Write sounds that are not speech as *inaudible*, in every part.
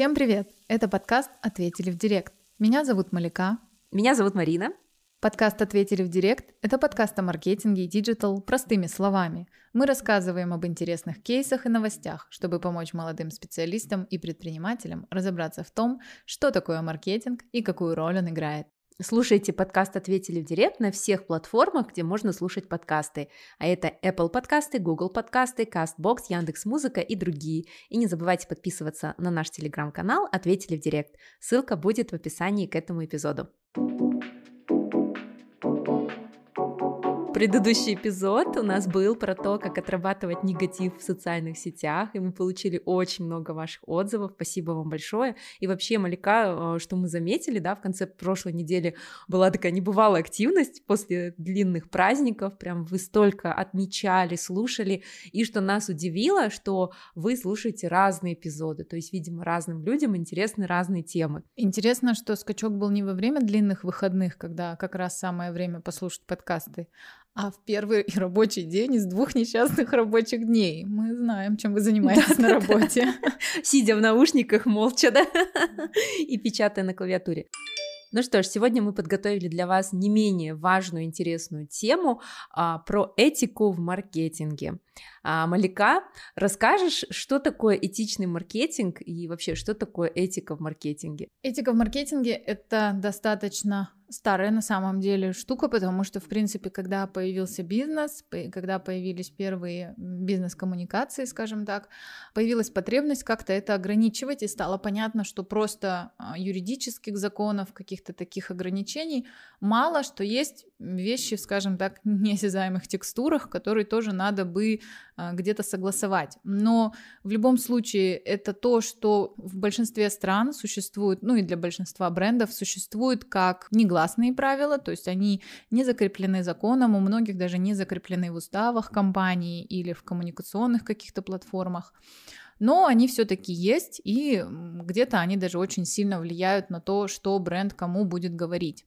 Всем привет! Это подкаст «Ответили в директ». Меня зовут Малика. Меня зовут Марина. Подкаст «Ответили в директ» — это подкаст о маркетинге и digital простыми словами. Мы рассказываем об интересных кейсах и новостях, чтобы помочь молодым специалистам и предпринимателям разобраться в том, что такое маркетинг и какую роль он играет. Слушайте подкаст «Ответили в директ» на всех платформах, где можно слушать подкасты. А это Apple подкасты, Google подкасты, CastBox, Яндекс.Музыка и другие. И не забывайте подписываться на наш телеграм-канал «Ответили в директ». Ссылка будет в описании к этому эпизоду. Предыдущий эпизод у нас был про то, как отрабатывать негатив в социальных сетях, и мы получили очень много ваших отзывов. Спасибо вам большое. И вообще, Малика, э, что мы заметили, да, в конце прошлой недели была такая небывалая активность после длинных праздников, прям вы столько отмечали, слушали, и что нас удивило, что вы слушаете разные эпизоды, то есть, видимо, разным людям интересны разные темы. Интересно, что скачок был не во время длинных выходных, когда как раз самое время послушать подкасты, а в первый рабочий день из двух несчастных рабочих дней. Мы знаем, чем вы занимаетесь на работе. Сидя в наушниках молча, да, и печатая на клавиатуре. Ну что ж, сегодня мы подготовили для вас не менее важную, интересную тему а, про этику в маркетинге. А, Малика, расскажешь, что такое этичный маркетинг и вообще, что такое этика в маркетинге? Этика в маркетинге — это достаточно старая на самом деле штука, потому что, в принципе, когда появился бизнес, когда появились первые бизнес-коммуникации, скажем так, появилась потребность как-то это ограничивать, и стало понятно, что просто а, юридических законов, каких-то таких ограничений мало, что есть вещи, скажем так, *laughs* неосязаемых текстурах, которые тоже надо бы а, где-то согласовать. Но в любом случае это то, что в большинстве стран существует, ну и для большинства брендов существует как негласные правила, то есть они не закреплены законом, у многих даже не закреплены в уставах компании или в коммуникационных каких-то платформах но они все-таки есть, и где-то они даже очень сильно влияют на то, что бренд кому будет говорить.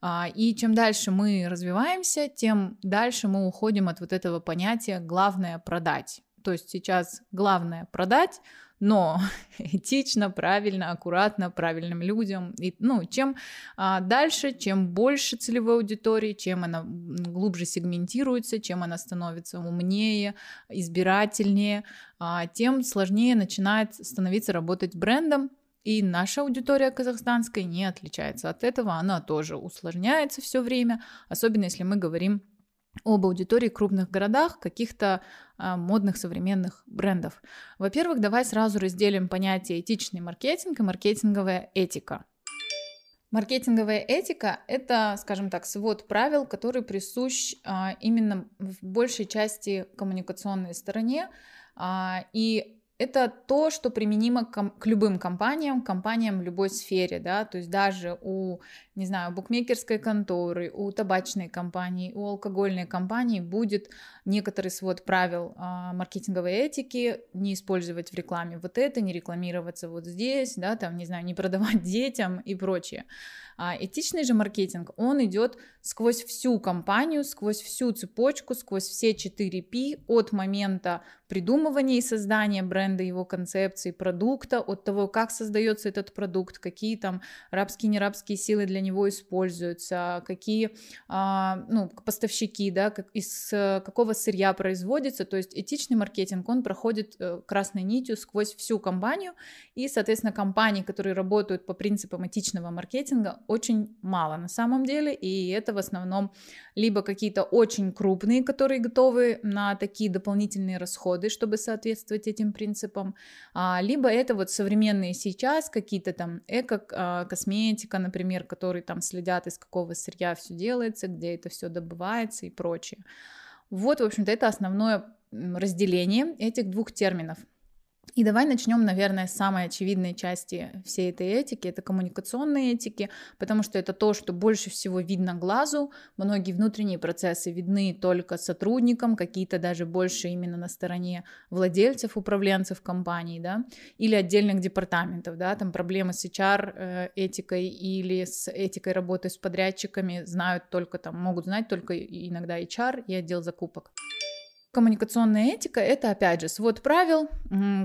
А, и чем дальше мы развиваемся, тем дальше мы уходим от вот этого понятия «главное продать». То есть сейчас главное продать, но *laughs* этично, правильно, аккуратно, правильным людям. И, ну, чем а, дальше, чем больше целевой аудитории, чем она глубже сегментируется, чем она становится умнее, избирательнее, а, тем сложнее начинает становиться работать брендом, и наша аудитория казахстанская не отличается от этого, она тоже усложняется все время, особенно если мы говорим об аудитории в крупных городах, каких-то а, модных современных брендов. Во-первых, давай сразу разделим понятие этичный маркетинг и маркетинговая этика. Маркетинговая этика — это, скажем так, свод правил, который присущ а, именно в большей части коммуникационной стороне, а, и это то, что применимо к, любым компаниям, компаниям в любой сфере, да, то есть даже у, не знаю, букмекерской конторы, у табачной компании, у алкогольной компании будет некоторый свод правил а, маркетинговой этики, не использовать в рекламе вот это, не рекламироваться вот здесь, да, там, не знаю, не продавать *laughs* детям и прочее. А этичный же маркетинг, он идет сквозь всю компанию, сквозь всю цепочку, сквозь все 4P от момента придумывания и создания бренда, его концепции, продукта, от того, как создается этот продукт, какие там рабские, нерабские силы для него используются, какие а, ну, поставщики, да, из какого сырья производится. То есть этичный маркетинг, он проходит э, красной нитью сквозь всю компанию, и, соответственно, компании, которые работают по принципам этичного маркетинга, очень мало на самом деле, и это в основном либо какие-то очень крупные, которые готовы на такие дополнительные расходы, чтобы соответствовать этим принципам, а, либо это вот современные сейчас какие-то там эко-косметика, например, которые там следят, из какого сырья все делается, где это все добывается и прочее. Вот, в общем-то, это основное разделение этих двух терминов. И давай начнем, наверное, с самой очевидной части всей этой этики, это коммуникационные этики, потому что это то, что больше всего видно глазу. Многие внутренние процессы видны только сотрудникам, какие-то даже больше именно на стороне владельцев, управленцев компаний, да, или отдельных департаментов, да, там проблемы с HR э, этикой или с этикой работы с подрядчиками знают только там, могут знать только иногда HR и отдел закупок. Коммуникационная этика — это, опять же, свод правил,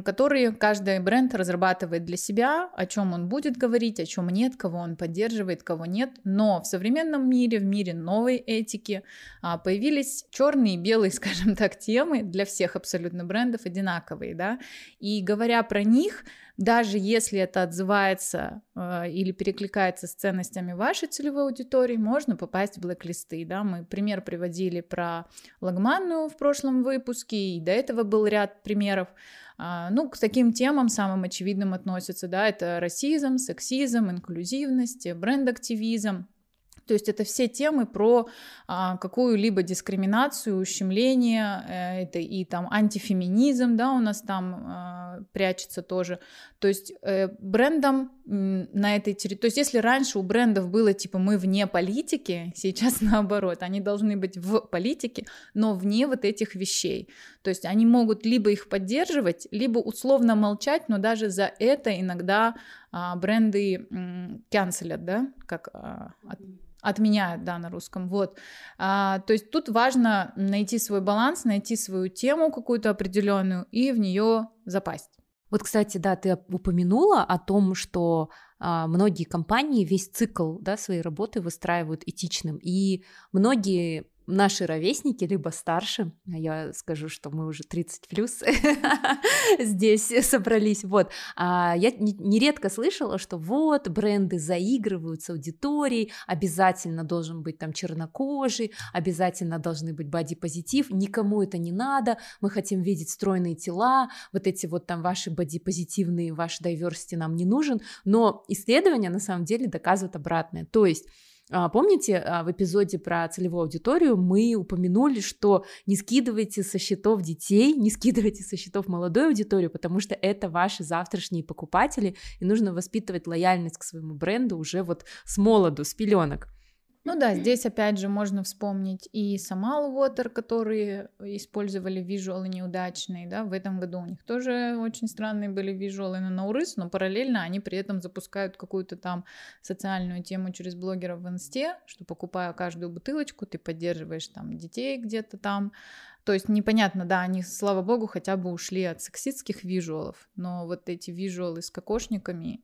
которые каждый бренд разрабатывает для себя, о чем он будет говорить, о чем нет, кого он поддерживает, кого нет. Но в современном мире, в мире новой этики а, появились черные и белые, *laughs* скажем так, темы для всех абсолютно брендов одинаковые, да. И говоря про них, даже если это отзывается э, или перекликается с ценностями вашей целевой аудитории, можно попасть в блэк-листы. Да? Мы пример приводили про лагманную в прошлом выпуске, и до этого был ряд примеров. А, ну, к таким темам самым очевидным относятся, да, это расизм, сексизм, инклюзивность, бренд-активизм, то есть это все темы про а, какую-либо дискриминацию, ущемление, э, это и там антифеминизм, да, у нас там а, прячется тоже. То есть э, брендом на этой территории, то есть если раньше у брендов было типа мы вне политики, сейчас *laughs* наоборот, они должны быть в политике, но вне вот этих вещей. То есть они могут либо их поддерживать, либо условно молчать, но даже за это иногда бренды канцелят, да, как а, от, отменяют, да, на русском, вот. А, то есть тут важно найти свой баланс, найти свою тему какую-то определенную и в нее запасть. Вот, кстати, да, ты упомянула о том, что а, многие компании весь цикл да, своей работы выстраивают этичным, и многие наши ровесники, либо старше, а я скажу, что мы уже 30 плюс *laughs* здесь собрались, вот, а я нередко слышала, что вот бренды заигрывают с аудиторией, обязательно должен быть там чернокожий, обязательно должны быть боди-позитив, никому это не надо, мы хотим видеть стройные тела, вот эти вот там ваши боди-позитивные, ваш diversity нам не нужен, но исследования на самом деле доказывают обратное, то есть помните, а, в эпизоде про целевую аудиторию мы упомянули, что не скидывайте со счетов детей, не скидывайте со счетов молодой аудиторию, потому что это ваши завтрашние покупатели, и нужно воспитывать лояльность к своему бренду уже вот с молоду, с пеленок. Ну да, здесь опять же можно вспомнить и Самал Water, которые использовали визуалы неудачные, да, в этом году. У них тоже очень странные были визуалы на Наурыс, но параллельно они при этом запускают какую-то там социальную тему через блогеров в инсте, что покупая каждую бутылочку, ты поддерживаешь там детей где-то там, то есть непонятно, да, они, слава богу, хотя бы ушли от сексистских визуалов, но вот эти визуалы с кокошниками,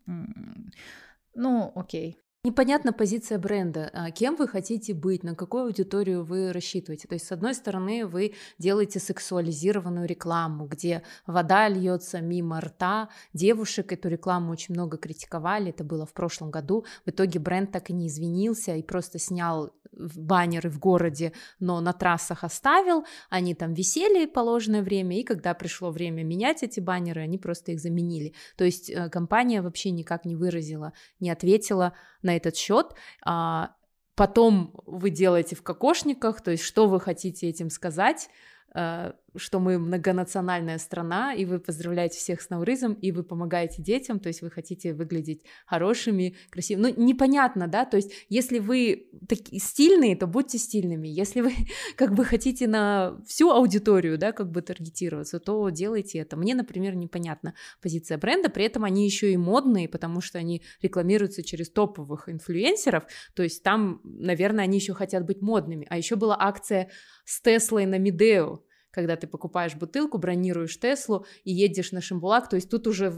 ну, окей, Непонятна позиция бренда. А кем вы хотите быть, на какую аудиторию вы рассчитываете. То есть, с одной стороны, вы делаете сексуализированную рекламу, где вода льется мимо рта. Девушек эту рекламу очень много критиковали. Это было в прошлом году. В итоге бренд так и не извинился и просто снял баннеры в городе, но на трассах оставил. Они там висели положенное время, и когда пришло время менять эти баннеры, они просто их заменили. То есть э, компания вообще никак не выразила, не ответила на этот счет. А, потом вы делаете в кокошниках, то есть что вы хотите этим сказать, э, что мы многонациональная страна, и вы поздравляете всех с Наурызом, и вы помогаете детям, то есть вы хотите выглядеть хорошими, красивыми. Ну, непонятно, да, то есть если вы такие стильные, то будьте стильными. Если вы *laughs* как бы хотите на всю аудиторию, да, как бы таргетироваться, то делайте это. Мне, например, непонятна позиция бренда, при этом они еще и модные, потому что они рекламируются через топовых инфлюенсеров, то есть там, наверное, они еще хотят быть модными. А еще была акция с Теслой на Медео, когда ты покупаешь бутылку, бронируешь Теслу и едешь на Шимбулак, то есть тут уже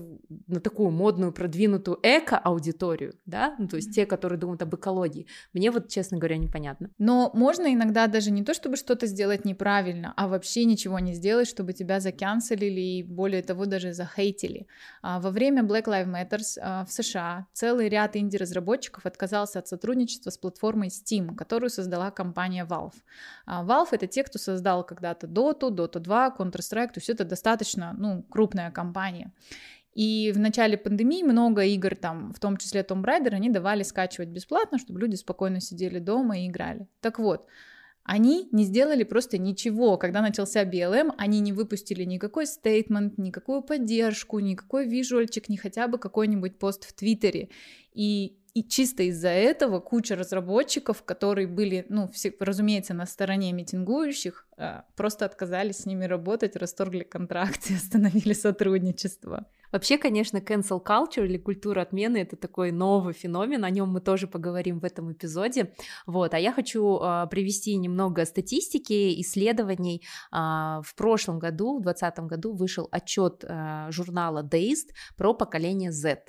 на такую модную, продвинутую эко-аудиторию, да, ну, то есть те, которые думают об экологии. Мне вот, честно говоря, непонятно. Но можно иногда даже не то, чтобы что-то сделать неправильно, а вообще ничего не сделать, чтобы тебя заканцелили и более того даже захейтили. А во время Black Lives Matter а, в США целый ряд инди-разработчиков отказался от сотрудничества с платформой Steam, которую создала компания Valve. А Valve — это те, кто создал когда-то Dota, Dota, Dota 2, Counter-Strike, то есть это достаточно, ну, крупная компания. И в начале пандемии много игр, там, в том числе Tomb Raider, они давали скачивать бесплатно, чтобы люди спокойно сидели дома и играли. Так вот, они не сделали просто ничего. Когда начался BLM, они не выпустили никакой стейтмент, никакую поддержку, никакой визуальчик, ни хотя бы какой-нибудь пост в Твиттере. И и чисто из-за этого куча разработчиков, которые были, ну, все, разумеется, на стороне митингующих, а, просто отказались с ними работать, расторгли контракты, *laughs* остановили сотрудничество. Вообще, конечно, cancel culture или культура отмены это такой новый феномен, о нем мы тоже поговорим в этом эпизоде. Вот, а я хочу э, привести немного статистики, исследований. Э, в прошлом году, в 2020 году, вышел отчет э, журнала Dazed про поколение Z.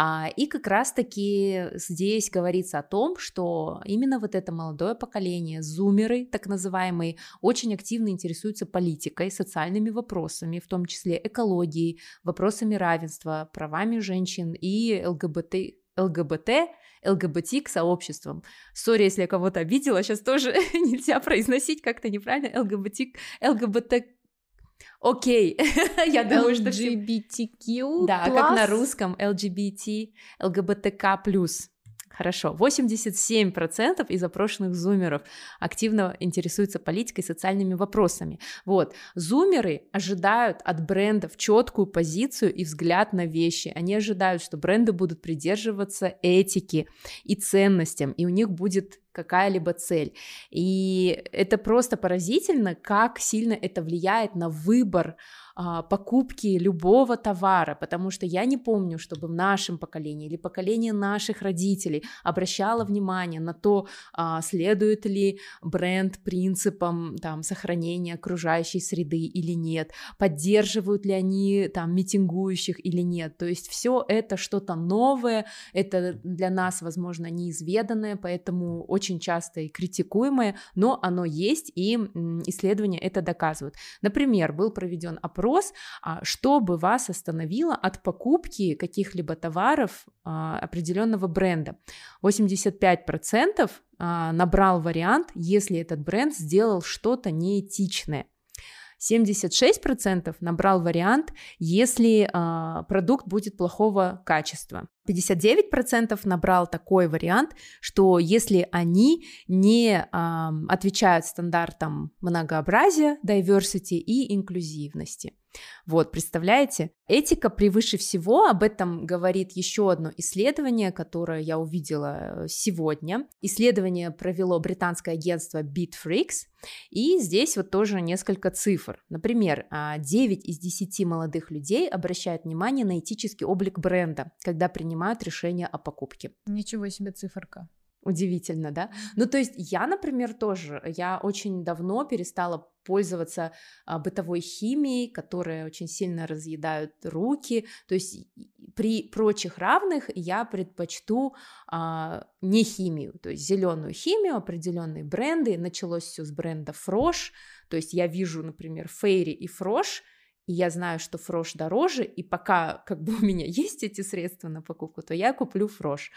А, и как раз-таки здесь говорится о том, что именно вот это молодое поколение, зумеры, так называемые, очень активно интересуются политикой, социальными вопросами, в том числе экологией, вопросами равенства, правами женщин и ЛГБТ, ЛГБТ, ЛГБТ к сообществам. Сори, если я кого-то обидела, сейчас тоже *laughs* нельзя произносить как-то неправильно. ЛГБТ, ЛГБТ Окей, *laughs* я думаю, что LGBTQ+. Да, как на русском LGBT, ЛГБТК+. Хорошо, 87% из опрошенных зумеров активно интересуются политикой и социальными вопросами. Вот, зумеры ожидают от брендов четкую позицию и взгляд на вещи. Они ожидают, что бренды будут придерживаться этики и ценностям, и у них будет какая-либо цель. И это просто поразительно, как сильно это влияет на выбор а, покупки любого товара, потому что я не помню, чтобы в нашем поколении или поколении наших родителей обращало внимание на то, а, следует ли бренд принципам там, сохранения окружающей среды или нет, поддерживают ли они там митингующих или нет. То есть все это что-то новое, это для нас, возможно, неизведанное, поэтому очень часто и критикуемое, но оно есть, и исследования это доказывают. Например, был проведен опрос вопрос, а что бы вас остановило от покупки каких-либо товаров а, определенного бренда. 85% а, набрал вариант, если этот бренд сделал что-то неэтичное. 76% набрал вариант, если э, продукт будет плохого качества. 59% набрал такой вариант, что если они не э, отвечают стандартам многообразия, diversity и инклюзивности. Вот, представляете? Этика превыше всего, об этом говорит еще одно исследование, которое я увидела э, сегодня. Исследование провело британское агентство Bitfreaks, и здесь вот тоже несколько цифр. Например, 9 а, из 10 молодых людей обращают внимание на этический облик бренда, когда принимают решение о покупке. Ничего себе циферка. Удивительно, да? Ну, то есть я, например, тоже, я очень давно перестала пользоваться а, бытовой химией, которая очень сильно разъедают руки. То есть при прочих равных я предпочту а, не химию, то есть зеленую химию, определенные бренды. Началось все с бренда Фрош. То есть я вижу, например, Фейри и Фрош, и я знаю, что фрош дороже, и пока как бы *laughs* у меня есть эти средства на покупку, то я куплю фрош.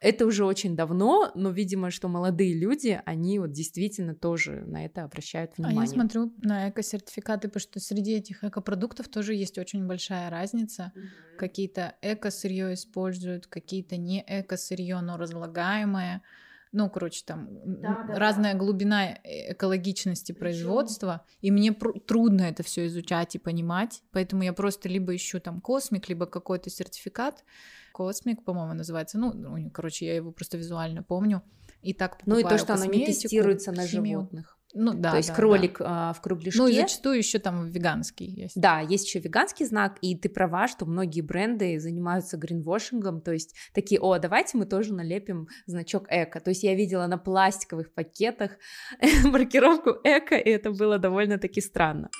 Это уже очень давно, но, видимо, что молодые люди, они вот действительно тоже на это обращают внимание. А я смотрю на эко-сертификаты, потому что среди этих эко-продуктов тоже есть очень большая разница. Mm-hmm. Какие-то эко-сырье используют, какие-то не эко-сырье, но разлагаемое ну, короче, там да, да, разная да. глубина э, экологичности производства, и мне трудно это все изучать и понимать, поэтому я просто либо ищу там космик, либо какой-то сертификат, космик, по-моему, называется, ну, ну, короче, я его просто визуально помню, и так Ну и то, что оно не тестируется на химию. животных. Ну да. То есть да, кролик да. в кругляшке. Ну и зачастую еще там веганский есть. Да, есть еще веганский знак, и ты права, что многие бренды занимаются гринвошингом, то есть такие, о, давайте мы тоже налепим значок эко. То есть я видела на пластиковых пакетах *laughs* маркировку эко, и это было довольно-таки странно.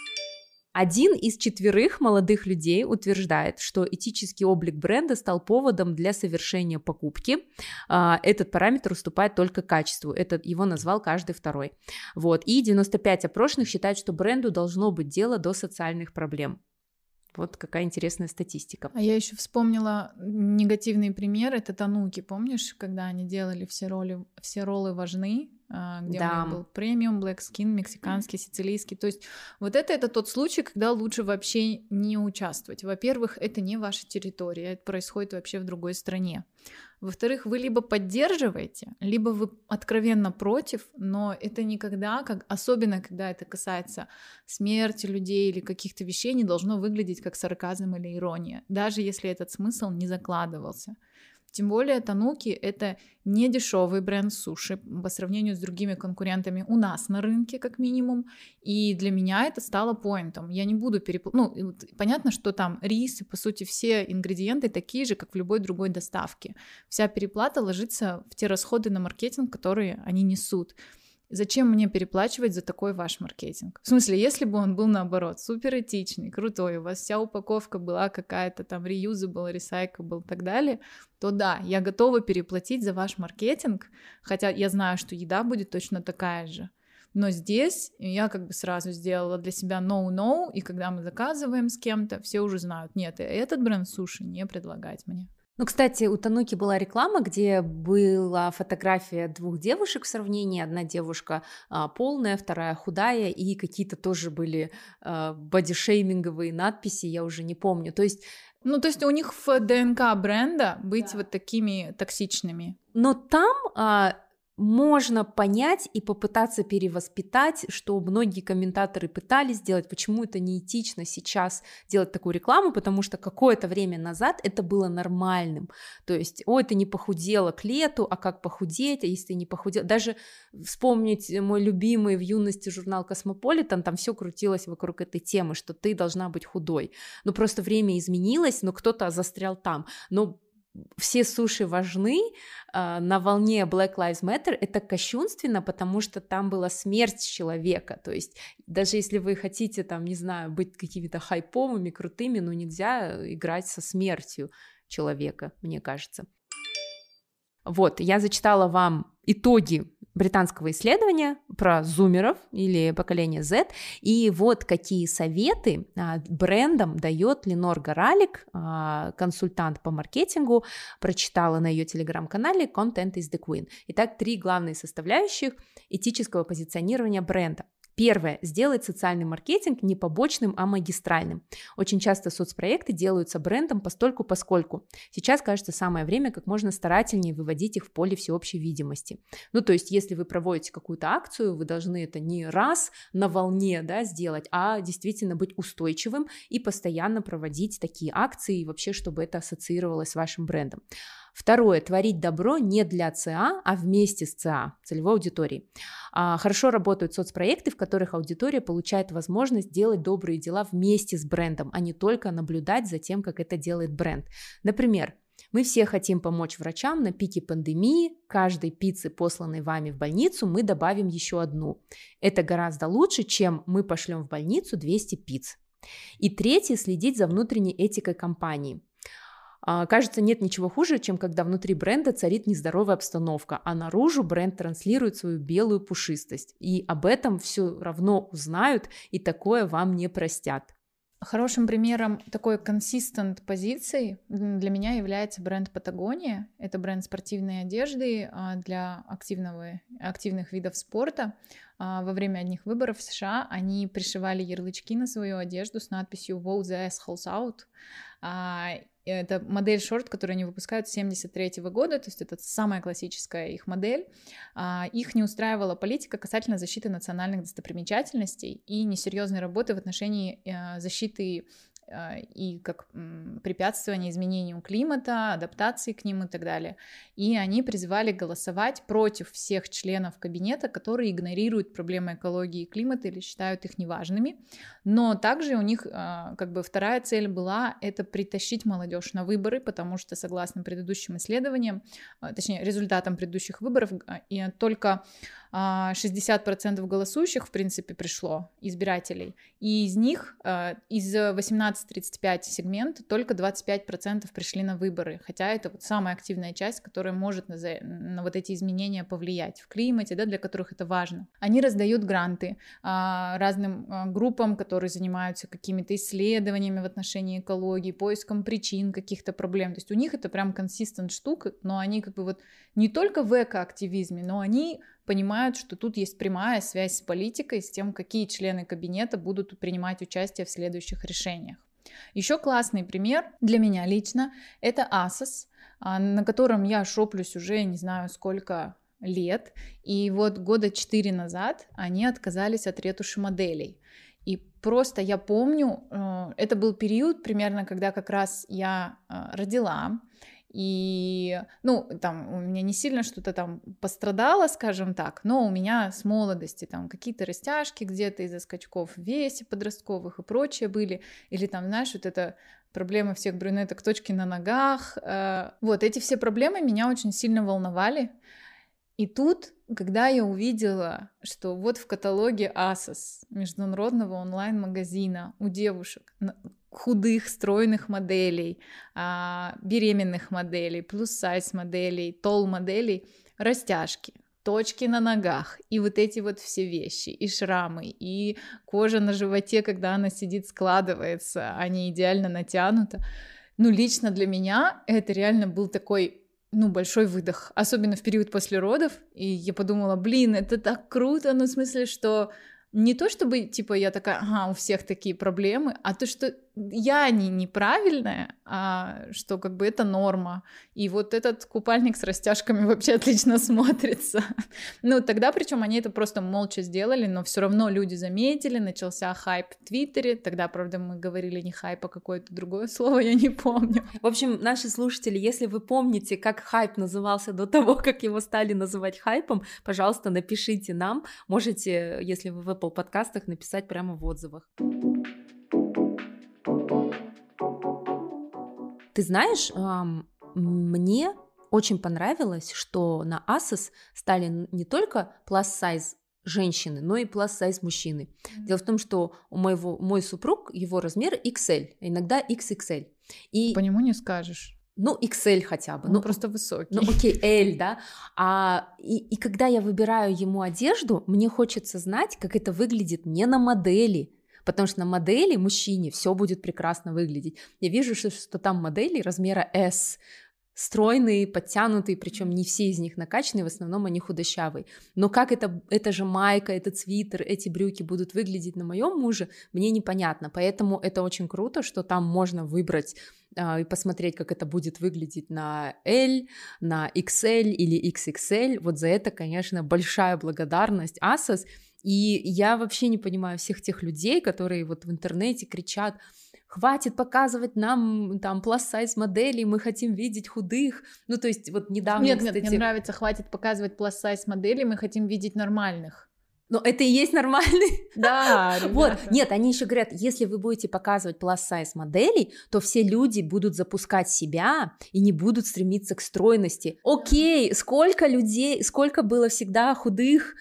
Один из четверых молодых людей утверждает, что этический облик бренда стал поводом для совершения покупки. А, этот параметр уступает только качеству. Это его назвал каждый второй. Вот. И 95 опрошенных считают, что бренду должно быть дело до социальных проблем. Вот какая интересная статистика. А я еще вспомнила негативный пример. Это Тануки, помнишь, когда они делали все роли, все роллы важны, где да. у них был премиум, black skin, мексиканский, сицилийский. То есть вот это это тот случай, когда лучше вообще не участвовать. Во-первых, это не ваша территория, это происходит вообще в другой стране. Во-вторых, вы либо поддерживаете, либо вы откровенно против, но это никогда, как, особенно когда это касается смерти людей или каких-то вещей, не должно выглядеть как сарказм или ирония, даже если этот смысл не закладывался. Тем более Тануки — это не дешевый бренд суши по сравнению с другими конкурентами у нас на рынке, как минимум. И для меня это стало поинтом. Я не буду переплатить. Ну, понятно, что там рис и, по сути, все ингредиенты такие же, как в любой другой доставке. Вся переплата ложится в те расходы на маркетинг, которые они несут. Зачем мне переплачивать за такой ваш маркетинг? В смысле, если бы он был наоборот, супер этичный, крутой, у вас вся упаковка была какая-то там reusable, recyclable и так далее, то да, я готова переплатить за ваш маркетинг, хотя я знаю, что еда будет точно такая же. Но здесь я как бы сразу сделала для себя no-no, и когда мы заказываем с кем-то, все уже знают, нет, этот бренд суши не предлагать мне. Ну, кстати, у Тануки была реклама, где была фотография двух девушек в сравнении. Одна девушка а, полная, вторая худая, и какие-то тоже были а, бодишейминговые надписи, я уже не помню. То есть ну, то есть у них в ДНК бренда быть да. вот такими токсичными. Но там а, можно понять и попытаться перевоспитать, что многие комментаторы пытались сделать, почему это неэтично сейчас делать такую рекламу, потому что какое-то время назад это было нормальным. То есть, ой, ты не похудела к лету, а как похудеть, а если ты не похудела... Даже вспомнить мой любимый в юности журнал «Cosmopolitan», там все крутилось вокруг этой темы, что ты должна быть худой. Ну, просто время изменилось, но кто-то застрял там. Но все суши важны, а, на волне Black Lives Matter это кощунственно, потому что там была смерть человека, то есть даже если вы хотите там, не знаю, быть какими-то хайповыми, крутыми, но нельзя играть со смертью человека, мне кажется. Вот, я зачитала вам итоги британского исследования про зумеров или поколение Z. И вот какие советы а, брендам дает Ленор Горалик, а, консультант по маркетингу, прочитала на ее телеграм-канале Content is the Queen. Итак, три главные составляющих этического позиционирования бренда. Первое. Сделать социальный маркетинг не побочным, а магистральным. Очень часто соцпроекты делаются брендом постольку поскольку. Сейчас, кажется, самое время как можно старательнее выводить их в поле всеобщей видимости. Ну, то есть, если вы проводите какую-то акцию, вы должны это не раз на волне да, сделать, а действительно быть устойчивым и постоянно проводить такие акции, и вообще, чтобы это ассоциировалось с вашим брендом. Второе, творить добро не для ЦА, а вместе с ЦА, целевой аудиторией. А, хорошо работают соцпроекты, в которых аудитория получает возможность делать добрые дела вместе с брендом, а не только наблюдать за тем, как это делает бренд. Например, мы все хотим помочь врачам на пике пандемии. Каждой пиццы, посланной вами в больницу, мы добавим еще одну. Это гораздо лучше, чем мы пошлем в больницу 200 пиц. И третье, следить за внутренней этикой компании. А, кажется, нет ничего хуже, чем когда внутри бренда царит нездоровая обстановка, а наружу бренд транслирует свою белую пушистость. И об этом все равно узнают, и такое вам не простят. Хорошим примером такой консистент позиции для меня является бренд Патагония. Это бренд спортивной одежды а, для активного, активных видов спорта. А, во время одних выборов в США они пришивали ярлычки на свою одежду с надписью «Vote the assholes out». Это модель шорт, которую они выпускают с 73 -го года, то есть это самая классическая их модель. А, их не устраивала политика касательно защиты национальных достопримечательностей и несерьезной работы в отношении э, защиты и как препятствование изменению климата, адаптации к ним и так далее. И они призывали голосовать против всех членов кабинета, которые игнорируют проблемы экологии и климата или считают их неважными. Но также у них а, как бы вторая цель была это притащить молодежь на выборы, потому что согласно предыдущим исследованиям, а, точнее результатам предыдущих выборов, и только 60% голосующих, в принципе, пришло, избирателей, и из них, а, из 18-35 сегмента, только 25% пришли на выборы, хотя это вот самая активная часть, которая может на, на вот эти изменения повлиять в климате, да, для которых это важно. Они раздают гранты а, разным а, группам, которые занимаются какими-то исследованиями в отношении экологии, поиском причин каких-то проблем, то есть у них это прям консистент штука, но они как бы вот не только в экоактивизме, но они понимают, что тут есть прямая связь с политикой, с тем, какие члены кабинета будут принимать участие в следующих решениях. Еще классный пример для меня лично – это Asos, а, на котором я шоплюсь уже не знаю сколько лет, и вот года четыре назад они отказались от ретуши моделей. И просто я помню, э, это был период примерно, когда как раз я э, родила, И, ну, там, у меня не сильно что-то там пострадало, скажем так, но у меня с молодости там какие-то растяжки где-то из-за скачков в весе подростковых и прочее были, или там, знаешь, вот это проблемы всех брюнеток, точки на ногах. Э, вот, эти все проблемы меня очень сильно волновали. И тут, когда я увидела, что вот в каталоге Asos, международного онлайн-магазина, у девушек худых, стройных моделей, а, беременных моделей, плюс-сайз моделей, тол моделей, растяжки, точки на ногах, и вот эти вот все вещи, и шрамы, и кожа на животе, когда она сидит, складывается, а не идеально натянута. Ну, лично для меня это реально был такой ну, большой выдох, особенно в период после родов, и я подумала, блин, это так круто, ну, в смысле, что не то чтобы, типа, я такая, ага, у всех такие проблемы, а то, что я не неправильная, а что как бы это норма. И вот этот купальник с растяжками *laughs* вообще отлично смотрится. *laughs* ну, тогда, причем они это просто молча сделали, но все равно люди заметили, начался хайп в Твиттере. Тогда, правда, мы говорили не хайп, а какое-то другое *laughs* слово, я не помню. В общем, наши слушатели, если вы помните, как хайп назывался до того, как его стали называть хайпом, пожалуйста, напишите нам. Можете, если вы в Apple подкастах, написать прямо в отзывах. Ты знаешь, мне очень понравилось, что на Asos стали не только plus-size женщины, но и plus-size мужчины. Дело в том, что у моего, мой супруг, его размер XL, иногда XXL. И... По нему не скажешь. Ну, XL хотя бы. Он ну, просто высокий. Ну, окей, L, да. А, и, и когда я выбираю ему одежду, мне хочется знать, как это выглядит не на модели, потому что на модели мужчине все будет прекрасно выглядеть. Я вижу, что, что там модели размера S, стройные, подтянутые, причем не все из них накачанные, в основном они худощавые. Но как это, эта же майка, этот свитер, эти брюки будут выглядеть на моем муже, мне непонятно. Поэтому это очень круто, что там можно выбрать э, и посмотреть, как это будет выглядеть на L, на XL или XXL. Вот за это, конечно, большая благодарность Asos. И я вообще не понимаю всех тех людей, которые вот в интернете кричат, хватит показывать нам там plus-size моделей, мы хотим видеть худых. Ну, то есть вот недавно, Нет, кстати... нет, мне нравится, хватит показывать plus-size моделей, мы хотим видеть нормальных. Но это и есть нормальный. *laughs* Да, *laughs* вот. Нет, они еще говорят, если вы будете показывать plus-size моделей, то все люди будут запускать себя и не будут стремиться к стройности. Окей, сколько людей, сколько было всегда худых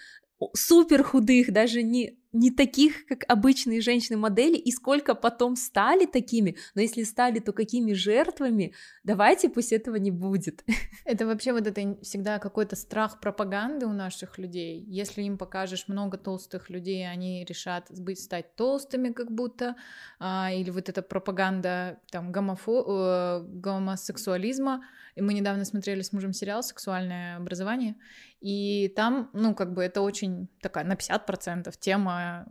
супер худых, даже не, не таких, как обычные женщины-модели, и сколько потом стали такими, но если стали, то какими жертвами, давайте пусть этого не будет. *laughs* Это вообще вот это всегда какой-то страх пропаганды у наших людей. Если им покажешь много толстых людей, они решат быть, стать толстыми как будто, а, или вот эта пропаганда там гомофо... э, гомосексуализма, и мы недавно смотрели с мужем сериал «Сексуальное образование», и там, ну, как бы это очень такая на 50% тема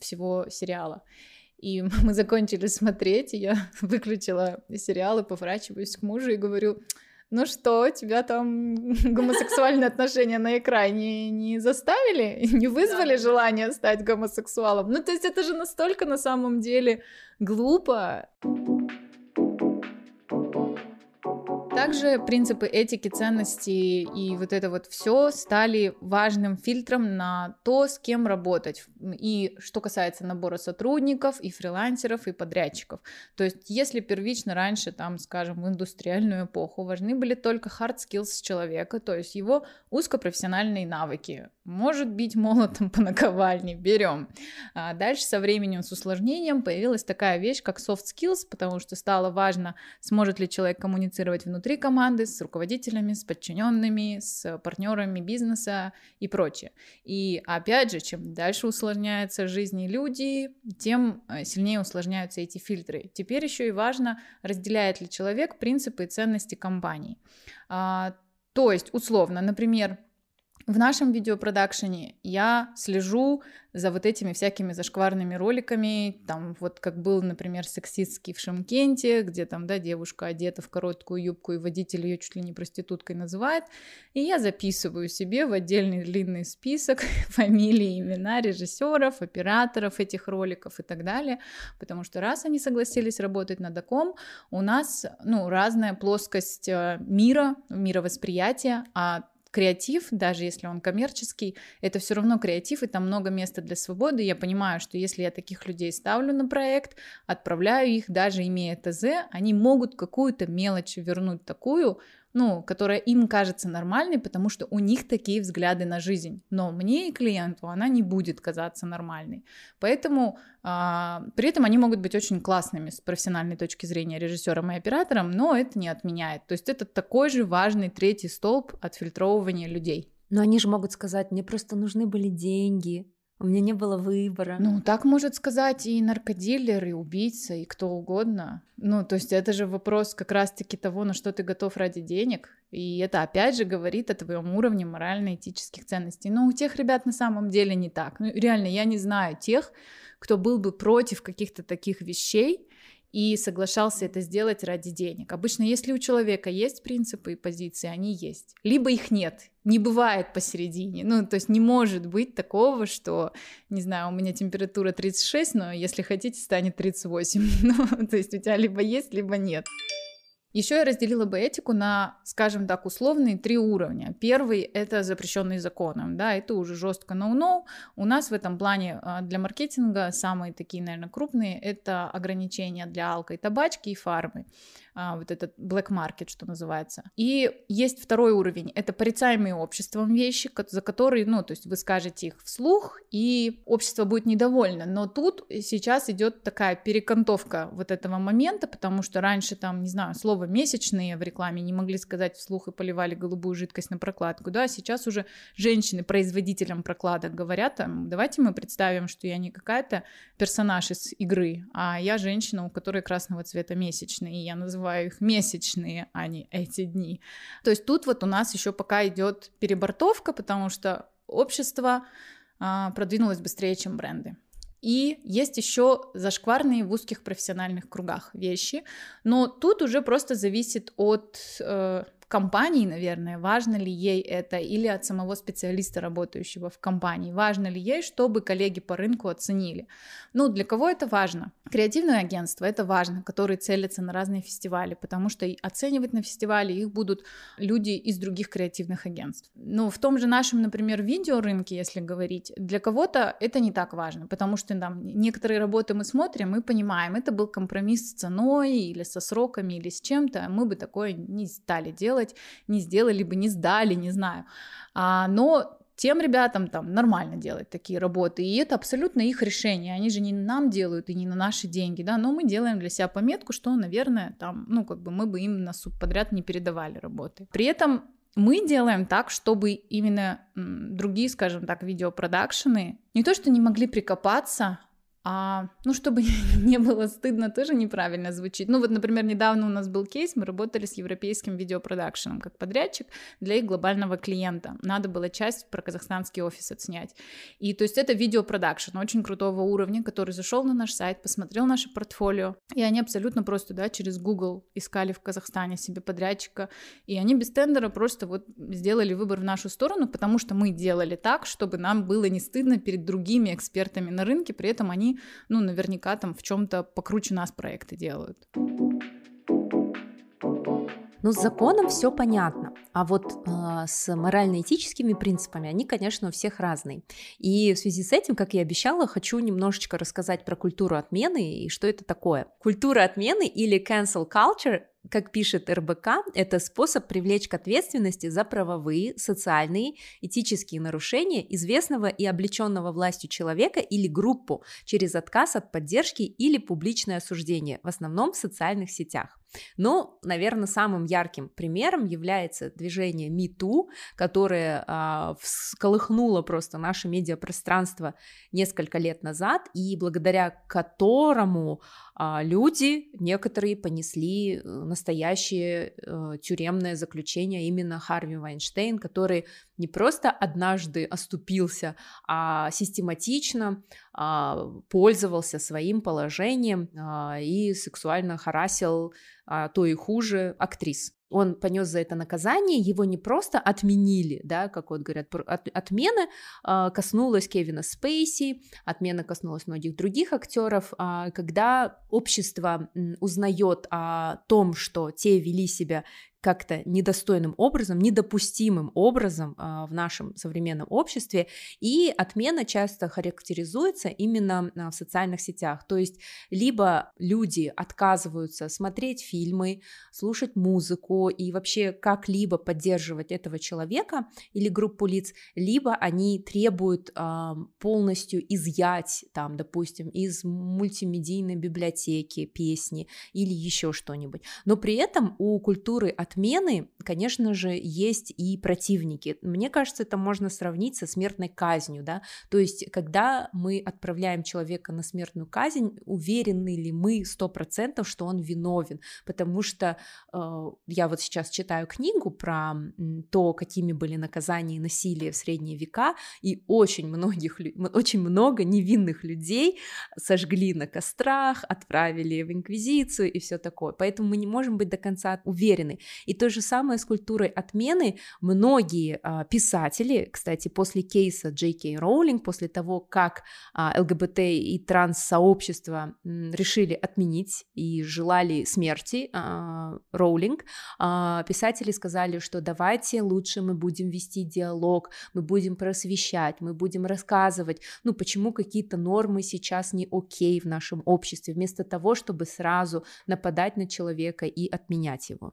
всего сериала. И *laughs* мы закончили смотреть, и я *laughs* выключила сериал и поворачиваюсь к мужу и говорю, ну что, тебя там *laughs* гомосексуальные отношения на экране не заставили, не вызвали желание стать гомосексуалом? Ну, то есть это же настолько на самом деле глупо. Также принципы этики, ценности и вот это вот все стали важным фильтром на то, с кем работать. И что касается набора сотрудников, и фрилансеров, и подрядчиков. То есть, если первично раньше, там, скажем, в индустриальную эпоху важны были только hard skills человека, то есть его узкопрофессиональные навыки. Может бить молотом по наковальне, берем. А дальше со временем, с усложнением появилась такая вещь, как soft skills, потому что стало важно, сможет ли человек коммуницировать внутри команды, с руководителями, с подчиненными, с партнерами бизнеса и прочее. И опять же, чем дальше усложняются жизни люди, тем э, сильнее усложняются эти фильтры. Теперь еще и важно, разделяет ли человек принципы и ценности компании. А, то есть, условно, например, В нашем видеопродакшене я слежу за вот этими всякими зашкварными роликами, там вот как был, например, сексистский в Шимкенте, где там, да, девушка одета в короткую юбку, и водитель ее чуть ли не проституткой называет, и я записываю себе в отдельный длинный список *laughs* фамилии, имена режиссеров, операторов этих роликов и так далее, потому что раз они согласились работать над Аком, у нас, ну, разная плоскость э, мира, мировосприятия, а креатив, даже если он коммерческий, это все равно креатив, и там много места для свободы. Я понимаю, что если я таких людей ставлю на проект, отправляю их, даже имея ТЗ, они могут какую-то мелочь вернуть такую, ну, которая им кажется нормальной, потому что у них такие взгляды на жизнь. Но мне и клиенту она не будет казаться нормальной. Поэтому а, при этом они могут быть очень классными с профессиональной точки зрения режиссером и оператором, но это не отменяет. То есть это такой же важный третий столб отфильтровывания людей. Но они же могут сказать, мне просто нужны были деньги, у меня не было выбора. Ну, так может сказать и наркодилер, и убийца, и кто угодно. Ну, то есть это же вопрос как раз-таки того, на что ты готов ради денег. И это опять же говорит о твоем уровне морально-этических ценностей. Но у тех ребят на самом деле не так. Ну, реально, я не знаю тех, кто был бы против каких-то таких вещей, и соглашался это сделать ради денег. Обычно, если у человека есть принципы и позиции, они есть. Либо их нет, не бывает посередине. Ну, то есть не может быть такого, что, не знаю, у меня температура 36, но если хотите, станет 38. *laughs* Ну, то есть у тебя либо есть, либо нет. Еще я разделила бы этику на, скажем так, условные три уровня. Первый — это запрещенный законом, да, это уже жестко no-no. У нас в этом плане а, для маркетинга самые такие, наверное, крупные — это ограничения для алко и табачки и фармы. А, вот этот black market, что называется. И есть второй уровень, это порицаемые обществом вещи, за которые, ну, то есть вы скажете их вслух, и общество будет недовольно. Но тут сейчас идет такая перекантовка вот этого момента, потому что раньше там, не знаю, слово месячные в рекламе не могли сказать вслух и поливали голубую жидкость на прокладку, да, сейчас уже женщины производителям прокладок говорят, давайте мы представим, что я не какая-то персонаж из игры, а я женщина, у которой красного цвета месячные, и я называю их месячные, а не эти дни. То есть тут вот у нас еще пока идет перебортовка, потому что общество а, продвинулось быстрее, чем бренды. И есть еще зашкварные в узких профессиональных кругах вещи, но тут уже просто зависит от э, компании, наверное, важно ли ей это, или от самого специалиста, работающего в компании, важно ли ей, чтобы коллеги по рынку оценили. Ну, для кого это важно? Креативное агентство это важно, которые целятся на разные фестивали, потому что оценивать на фестивале их будут люди из других креативных агентств. Ну, в том же нашем, например, видеорынке, если говорить, для кого-то это не так важно, потому что там некоторые работы мы смотрим и понимаем, это был компромисс с ценой или со сроками или с чем-то, мы бы такое не стали делать, сделать, не сделали бы, не сдали, не знаю. А, но тем ребятам там нормально делать такие работы, и это абсолютно их решение, они же не нам делают и не на наши деньги, да, но мы делаем для себя пометку, что, наверное, там, ну, как бы мы бы им на субподряд не передавали работы. При этом мы делаем так, чтобы именно другие, скажем так, видеопродакшены не то, что не могли прикопаться, а, ну, чтобы *laughs* не было стыдно, тоже неправильно звучит. Ну, вот, например, недавно у нас был кейс, мы работали с европейским видеопродакшеном как подрядчик для их глобального клиента. Надо было часть про казахстанский офис отснять. И то есть это видеопродакшн очень крутого уровня, который зашел на наш сайт, посмотрел наше портфолио, и они абсолютно просто, да, через Google искали в Казахстане себе подрядчика, и они без тендера просто вот сделали выбор в нашу сторону, потому что мы делали так, чтобы нам было не стыдно перед другими экспертами на рынке, при этом они ну, наверняка там в чем-то покруче нас проекты делают. Ну, с законом все понятно, а вот э, с морально-этическими принципами они, конечно, у всех разные. И в связи с этим, как я обещала, хочу немножечко рассказать про культуру отмены и что это такое. Культура отмены или cancel culture как пишет РБК, это способ привлечь к ответственности за правовые, социальные, этические нарушения известного и облеченного властью человека или группу через отказ от поддержки или публичное осуждение, в основном в социальных сетях. Но, наверное, самым ярким примером является движение #MeToo, которое а, всколыхнуло просто наше медиапространство несколько лет назад, и благодаря которому а, люди, некоторые понесли э, настоящее э, тюремное заключение именно Харви Вайнштейн, который не просто однажды оступился, а систематично а, пользовался своим положением а, и сексуально харасил а, то и хуже актрис он понес за это наказание, его не просто отменили, да, как вот говорят, от, отмена э, коснулась Кевина Спейси, отмена коснулась многих других актеров, э, когда общество узнает о том, что те вели себя как-то недостойным образом, недопустимым образом э, в нашем современном обществе, и отмена часто характеризуется именно э, в социальных сетях, то есть либо люди отказываются смотреть фильмы, слушать музыку и вообще как-либо поддерживать этого человека или группу лиц, либо они требуют э, полностью изъять там, допустим, из мультимедийной библиотеки песни или еще что-нибудь, но при этом у культуры отмены, конечно же, есть и противники. Мне кажется, это можно сравнить со смертной казнью, да, то есть когда мы отправляем человека на смертную казнь, уверены ли мы сто процентов, что он виновен, потому что э, я вот сейчас читаю книгу про то, какими были наказания и насилие в средние века, и очень многих, очень много невинных людей сожгли на кострах, отправили в инквизицию и все такое, поэтому мы не можем быть до конца уверены. И то же самое с культурой отмены. Многие а, писатели, кстати, после кейса Джей Кей Роулинг, после того, как а, ЛГБТ и транс-сообщество решили отменить и желали смерти а, Роулинг, писатели сказали, что давайте лучше мы будем вести диалог, мы будем просвещать, мы будем рассказывать, ну, почему какие-то нормы сейчас не окей в нашем обществе, вместо того, чтобы сразу нападать на человека и отменять его.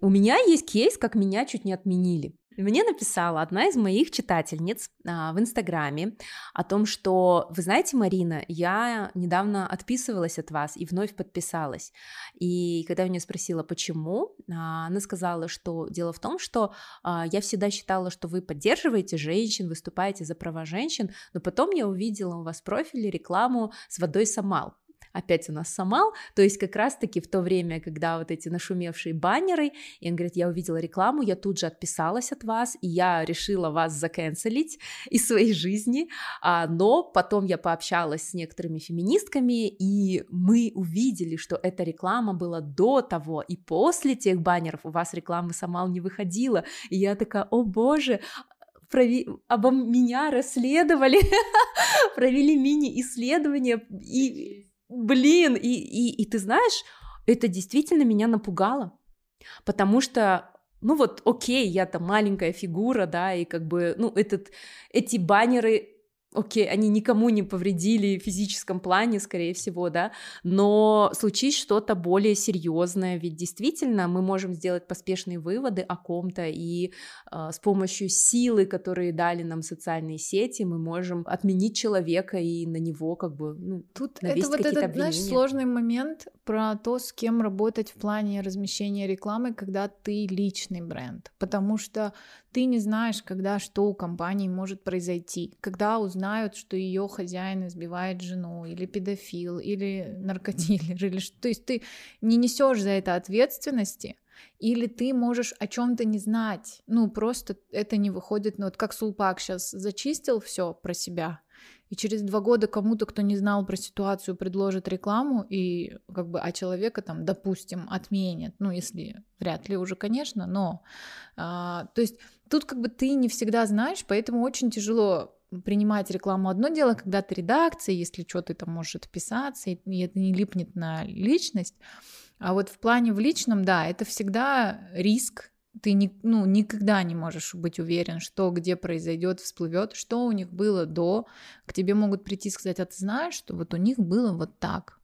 У меня есть кейс, как меня чуть не отменили. Мне написала одна из моих читательниц а, в Инстаграме о том, что, вы знаете, Марина, я недавно отписывалась от вас и вновь подписалась. И когда я у нее спросила, почему, а, она сказала, что дело в том, что а, я всегда считала, что вы поддерживаете женщин, выступаете за права женщин, но потом я увидела у вас в профиле рекламу с водой Самал опять у нас Самал, то есть как раз-таки в то время, когда вот эти нашумевшие баннеры, и он говорит, я увидела рекламу, я тут же отписалась от вас, и я решила вас заканцелить из своей жизни, а, но потом я пообщалась с некоторыми феминистками, и мы увидели, что эта реклама была до того, и после тех баннеров у вас рекламы Самал не выходила, и я такая, о боже, прови... обо меня расследовали, *laughs* провели мини-исследование, и Блин, и, и, и ты знаешь, это действительно меня напугало, потому что ну вот, окей, я там маленькая фигура, да, и как бы, ну, этот, эти баннеры окей, они никому не повредили в физическом плане, скорее всего, да, но случись что-то более серьезное, ведь действительно мы можем сделать поспешные выводы о ком-то, и э, с помощью силы, которые дали нам социальные сети, мы можем отменить человека и на него как бы, ну, тут это вот этот, обвинения. знаешь, сложный момент про то, с кем работать в плане размещения рекламы, когда ты личный бренд, потому что ты не знаешь, когда что у компании может произойти, когда узнают, что ее хозяин избивает жену, или педофил, или наркодилер, или что. То есть ты не несешь за это ответственности, или ты можешь о чем-то не знать. Ну, просто это не выходит. Ну, вот как Сулпак сейчас зачистил все про себя, и через два года кому-то, кто не знал про ситуацию, предложит рекламу, и как бы, а человека там, допустим, отменят, ну, если вряд ли уже, конечно, но, а, то есть тут как бы ты не всегда знаешь, поэтому очень тяжело принимать рекламу одно дело, когда ты редакция, если что, ты там можешь отписаться, и это не липнет на личность. А вот в плане в личном, да, это всегда риск, ты не, ну, никогда не можешь быть уверен, что где произойдет, всплывет, что у них было до. К тебе могут прийти и сказать, а ты знаешь, что вот у них было вот так.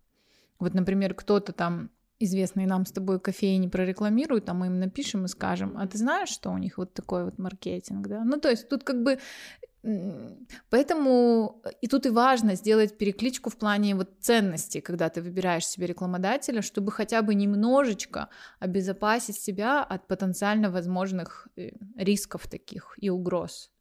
Вот, например, кто-то там известные нам с тобой кофейни прорекламируют, а мы им напишем и скажем, а ты знаешь, что у них вот такой вот маркетинг, да? Ну, то есть тут как бы Поэтому и тут и важно сделать перекличку в плане вот ценности, когда ты выбираешь себе рекламодателя, чтобы хотя бы немножечко обезопасить себя от потенциально возможных э, рисков таких и угроз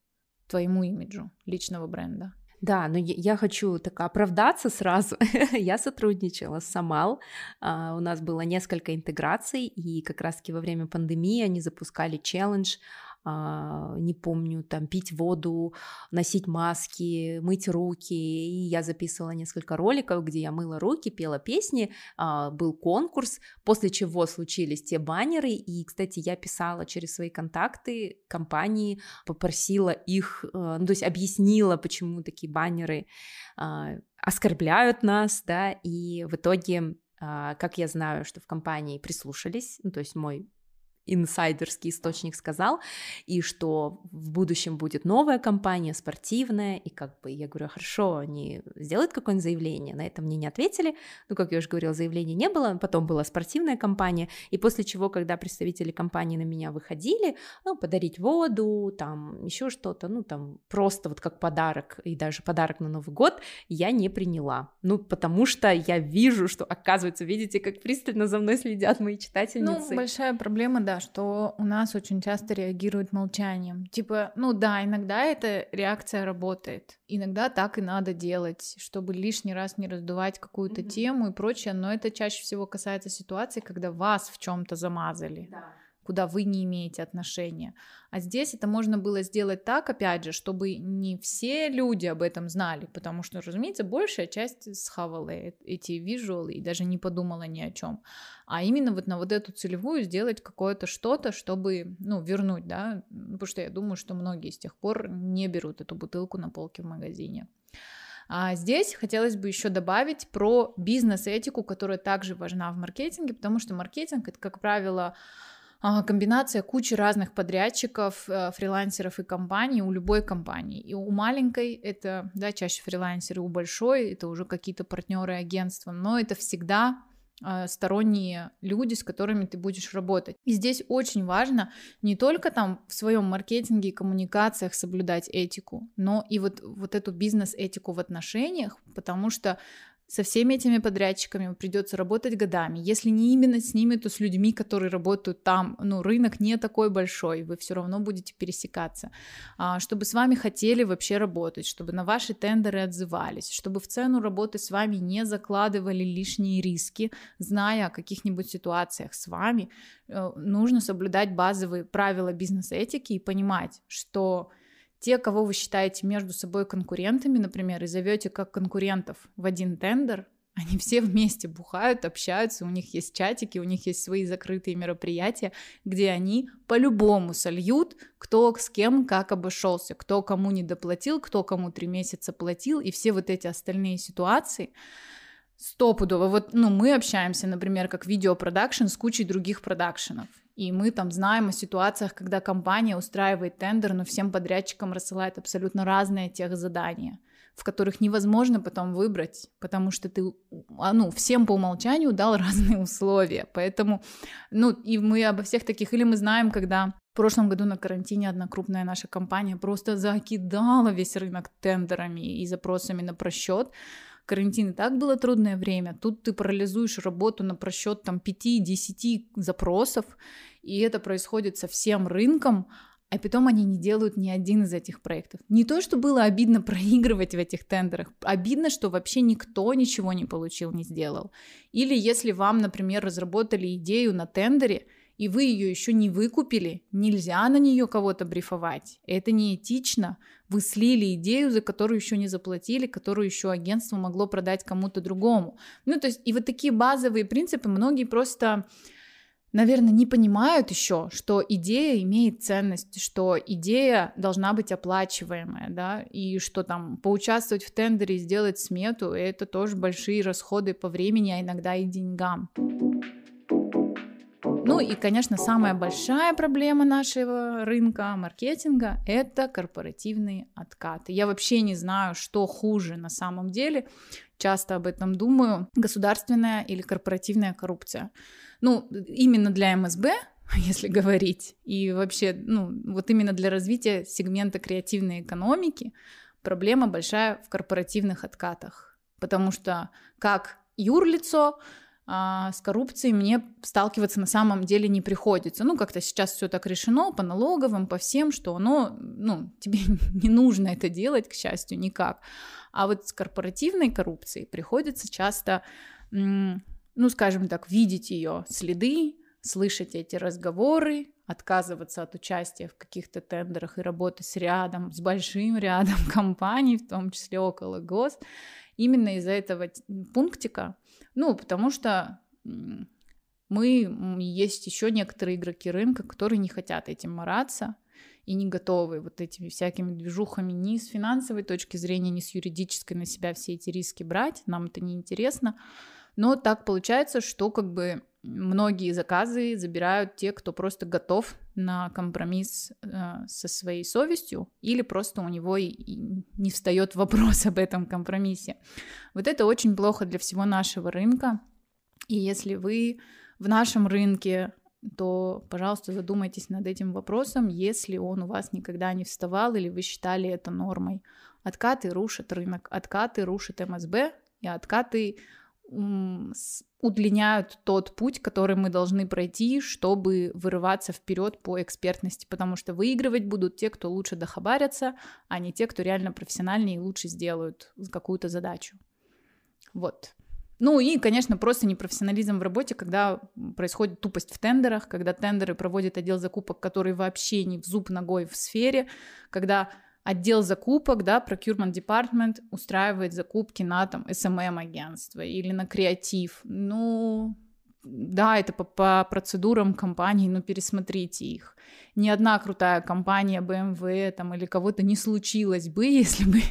твоему имиджу личного бренда. Да, но я, хочу так оправдаться сразу. *laughs* я сотрудничала с Самал, а, у нас было несколько интеграций, и как раз-таки во время пандемии они запускали челлендж не помню, там пить воду, носить маски, мыть руки. И я записывала несколько роликов, где я мыла руки, пела песни, а, был конкурс, после чего случились те баннеры. И, кстати, я писала через свои контакты компании, попросила их, э, ну, то есть объяснила, почему такие баннеры а, оскорбляют нас, да, и в итоге как я знаю, что в компании прислушались, ну, то есть мой инсайдерский источник сказал, и что в будущем будет новая компания, спортивная, и как бы я говорю, хорошо, они сделают какое-нибудь заявление, на это мне не ответили, ну, как я уже говорила, заявления не было, потом была спортивная компания, и после чего, когда представители компании на меня выходили, ну, подарить воду, там, еще что-то, ну, там, просто вот как подарок, и даже подарок на Новый год, я не приняла, ну, потому что я вижу, что, оказывается, видите, как пристально за мной следят мои читательницы. Ну, большая проблема, да, что у нас очень часто реагируют молчанием. Типа, ну да, иногда эта реакция работает. Иногда так и надо делать, чтобы лишний раз не раздувать какую-то mm-hmm. тему и прочее. Но это чаще всего касается ситуации, когда вас в чем-то замазали. Да куда вы не имеете отношения. А здесь это можно было сделать так, опять же, чтобы не все люди об этом знали, потому что, разумеется, большая часть схавала эти визуалы и даже не подумала ни о чем. А именно вот на вот эту целевую сделать какое-то что-то, чтобы, ну, вернуть, да, потому что я думаю, что многие с тех пор не берут эту бутылку на полке в магазине. А здесь хотелось бы еще добавить про бизнес-этику, которая также важна в маркетинге, потому что маркетинг это, как правило, комбинация кучи разных подрядчиков, э, фрилансеров и компаний у любой компании. И у маленькой это, да, чаще фрилансеры, у большой это уже какие-то партнеры агентства, но это всегда а, сторонние люди, с которыми ты будешь работать. И здесь очень важно не только там в своем маркетинге и коммуникациях соблюдать этику, но и вот, вот эту бизнес-этику в отношениях, потому что со всеми этими подрядчиками придется работать годами. Если не именно с ними, то с людьми, которые работают там. Ну, рынок не такой большой, вы все равно будете пересекаться. А, чтобы с вами хотели вообще работать, чтобы на ваши тендеры отзывались, чтобы в цену работы с вами не закладывали лишние риски, зная о каких-нибудь ситуациях с вами, э, нужно соблюдать базовые правила бизнес-этики и понимать, что те, кого вы считаете между собой конкурентами, например, и зовете как конкурентов в один тендер, *laughs* они все вместе бухают, общаются, у них есть чатики, у них есть свои закрытые мероприятия, где они по-любому сольют, кто с кем как обошелся, кто кому не доплатил, кто кому три месяца платил, и все вот эти остальные ситуации стопудово. Вот, ну, мы общаемся, например, как видеопродакшн с кучей других продакшенов. И мы там знаем о ситуациях, когда компания устраивает тендер, но всем подрядчикам рассылает абсолютно разные тех задания, в которых невозможно потом выбрать, потому что ты, а, ну, всем по умолчанию дал *laughs* разные условия. Поэтому, ну, и мы обо всех таких, или мы знаем, когда в прошлом году на карантине одна крупная наша компания просто закидала весь рынок тендерами и запросами на просчет, карантин и так было трудное время, тут ты парализуешь работу на просчет там 5-10 запросов, и это происходит со всем рынком, а потом они не делают ни один из этих проектов. Не то, что было обидно *laughs* проигрывать в этих тендерах, обидно, что вообще никто ничего не получил, не сделал. Или если вам, например, разработали идею на тендере, и вы ее еще не выкупили, нельзя на нее кого-то брифовать. Это неэтично. Вы слили идею, за которую еще не заплатили, которую еще агентство могло продать кому-то другому. Ну, то есть, и вот такие базовые принципы многие просто наверное, не понимают еще, что идея имеет ценность, что идея должна быть оплачиваемая, да, и что там поучаствовать в тендере и сделать смету, это тоже большие расходы по времени, а иногда и деньгам. Ну и, конечно, самая большая проблема нашего рынка маркетинга – это корпоративные откаты. Я вообще не знаю, что хуже на самом деле, часто об этом думаю, государственная или корпоративная коррупция. Ну, именно для МСБ, *laughs* если говорить, и вообще, ну, вот именно для развития сегмента креативной экономики проблема большая в корпоративных откатах, потому что как юрлицо а, с коррупцией мне сталкиваться на самом деле не приходится. Ну, как-то сейчас все так решено по налоговым, по всем, что оно, ну, тебе *laughs* не нужно это делать, к счастью, никак. А вот с корпоративной коррупцией приходится часто, ну, скажем так, видеть ее следы, слышать эти разговоры, отказываться от участия в каких-то тендерах и работы с рядом, с большим рядом *laughs* компаний, в том числе около ГОС, именно из-за этого пунктика, ну, потому что мы, есть еще некоторые игроки рынка, которые не хотят этим мараться и не готовы вот этими всякими движухами ни с финансовой точки зрения, ни с юридической на себя все эти риски брать, нам это не интересно. Но так получается, что как бы многие заказы забирают те, кто просто готов на компромисс э, со своей совестью, или просто у него и, и не встает вопрос *laughs* об этом компромиссе. Вот это очень плохо для всего нашего рынка. И если вы в нашем рынке, то, пожалуйста, задумайтесь над этим вопросом, если он у вас никогда не вставал или вы считали это нормой. Откаты рушат рынок, откаты рушат МСБ, и откаты удлиняют тот путь, который мы должны пройти, чтобы вырываться вперед по экспертности, потому что выигрывать будут те, кто лучше дохабарятся, а не те, кто реально профессиональнее и лучше сделают какую-то задачу. Вот. Ну и, конечно, просто непрофессионализм в работе, когда происходит тупость в тендерах, когда тендеры проводит отдел закупок, который вообще не в зуб ногой в сфере, когда отдел закупок, да, procurement department устраивает закупки на там SMM-агентство или на креатив. Ну, да, это по, по процедурам компании, но пересмотрите их. Ни одна крутая компания BMW там, или кого-то не случилось бы, *laughs* если бы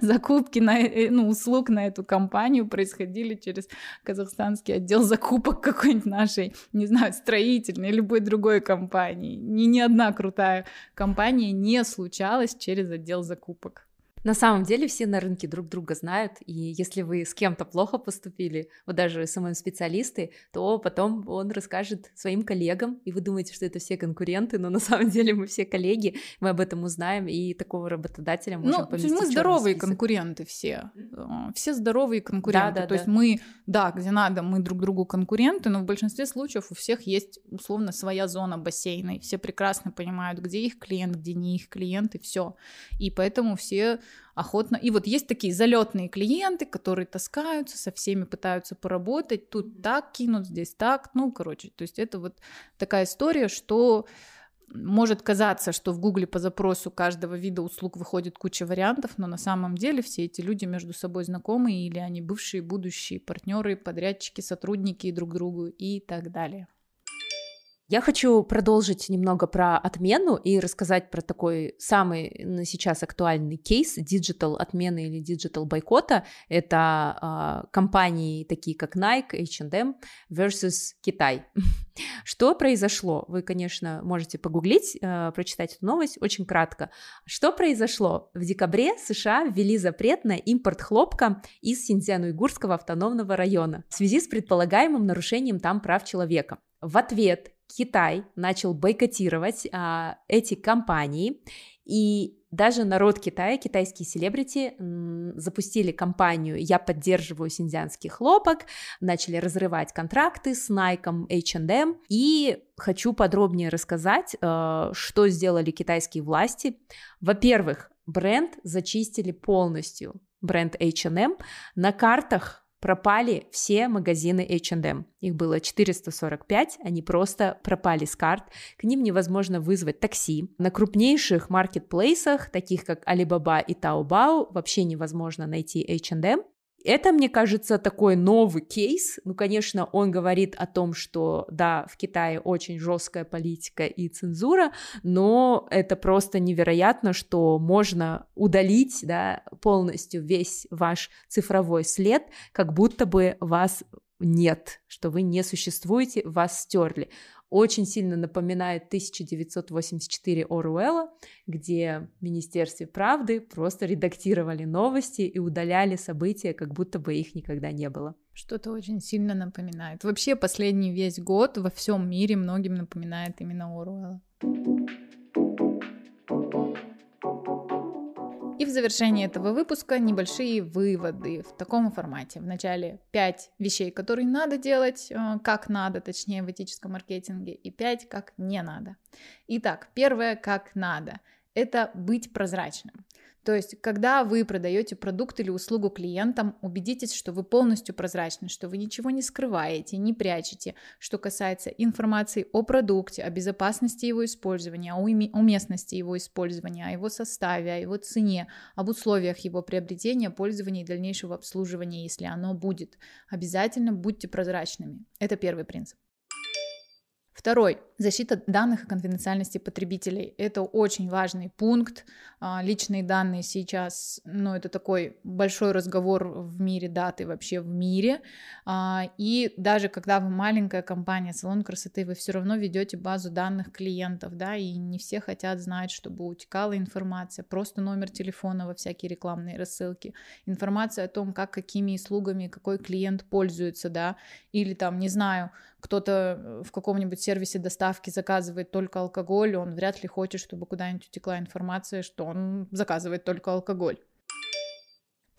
закупки на, э, ну, услуг на эту компанию происходили через казахстанский отдел закупок какой-нибудь нашей, не знаю, строительной, любой другой компании. Ни, ни одна крутая компания не случалась через отдел закупок. На самом деле все на рынке друг друга знают, и если вы с кем-то плохо поступили, вот даже самым специалисты, то потом он расскажет своим коллегам, и вы думаете, что это все конкуренты, но на самом деле мы все коллеги, мы об этом узнаем, и такого работодателя можем ну, поместить мы здоровые конкуренты все, а, все здоровые конкуренты, да, да, то да. есть мы, да, где надо, мы друг другу конкуренты, но в большинстве случаев у всех есть условно своя зона бассейна, и все прекрасно понимают, где их клиент, где не их клиент, и все, и поэтому все охотно. И вот есть такие залетные клиенты, которые таскаются, со всеми пытаются поработать, тут так кинут, здесь так, ну, короче, то есть это вот такая история, что может казаться, что в Гугле по запросу каждого вида услуг выходит куча вариантов, но на самом деле все эти люди между собой знакомы или они бывшие, будущие партнеры, подрядчики, сотрудники друг другу и так далее. Я хочу продолжить немного про отмену и рассказать про такой самый на сейчас актуальный кейс digital отмены или digital бойкота. Это э, компании такие как Nike, H&M versus Китай. *laughs* Что произошло? Вы, конечно, можете погуглить, э, прочитать эту новость очень кратко. Что произошло? В декабре США ввели запрет на импорт хлопка из Синьцзян-Уйгурского автономного района в связи с предполагаемым нарушением там прав человека. В ответ Китай начал бойкотировать а, эти компании, и даже народ Китая, китайские селебрити запустили кампанию «Я поддерживаю синьцзянский хлопок», начали разрывать контракты с Nike, H&M, и хочу подробнее рассказать, э, что сделали китайские власти. Во-первых, бренд зачистили полностью, бренд H&M. На картах пропали все магазины H&M. Их было 445, они просто пропали с карт. К ним невозможно вызвать такси. На крупнейших маркетплейсах, таких как Alibaba и Taobao, вообще невозможно найти H&M. Это, мне кажется, такой новый кейс. Ну, конечно, он говорит о том, что, да, в Китае очень жесткая политика и цензура, но это просто невероятно, что можно удалить, да, полностью весь ваш цифровой след, как будто бы вас нет, что вы не существуете, вас стерли. Очень сильно напоминает 1984 Оруэлла, где в Министерстве правды просто редактировали новости и удаляли события, как будто бы их никогда не было. Что-то очень сильно напоминает. Вообще последний весь год во всем мире многим напоминает именно Оруэлла. В завершении этого выпуска небольшие выводы в таком формате. Вначале 5 вещей, которые надо делать, э, как надо, точнее, в этическом маркетинге, и 5, как не надо. Итак, первое, как надо, это быть прозрачным. То есть, когда вы продаете продукт или услугу клиентам, убедитесь, что вы полностью прозрачны, что вы ничего не скрываете, не прячете, что касается информации о продукте, о безопасности его использования, о уместности его использования, о его составе, о его цене, об условиях его приобретения, пользования и дальнейшего обслуживания, если оно будет. Обязательно будьте прозрачными. Это первый принцип. Второй – защита данных и конфиденциальности потребителей. Это очень важный пункт. А, личные данные сейчас, ну, это такой большой разговор в мире даты вообще в мире. А, и даже когда вы маленькая компания, салон красоты, вы все равно ведете базу данных клиентов, да, и не все хотят знать, чтобы утекала информация, просто номер телефона во всякие рекламные рассылки, информация о том, как какими услугами какой клиент пользуется, да, или там, не знаю, кто-то э, в каком-нибудь сервисе доставки заказывает только алкоголь, он вряд ли хочет, чтобы куда-нибудь утекла информация, что он заказывает только алкоголь.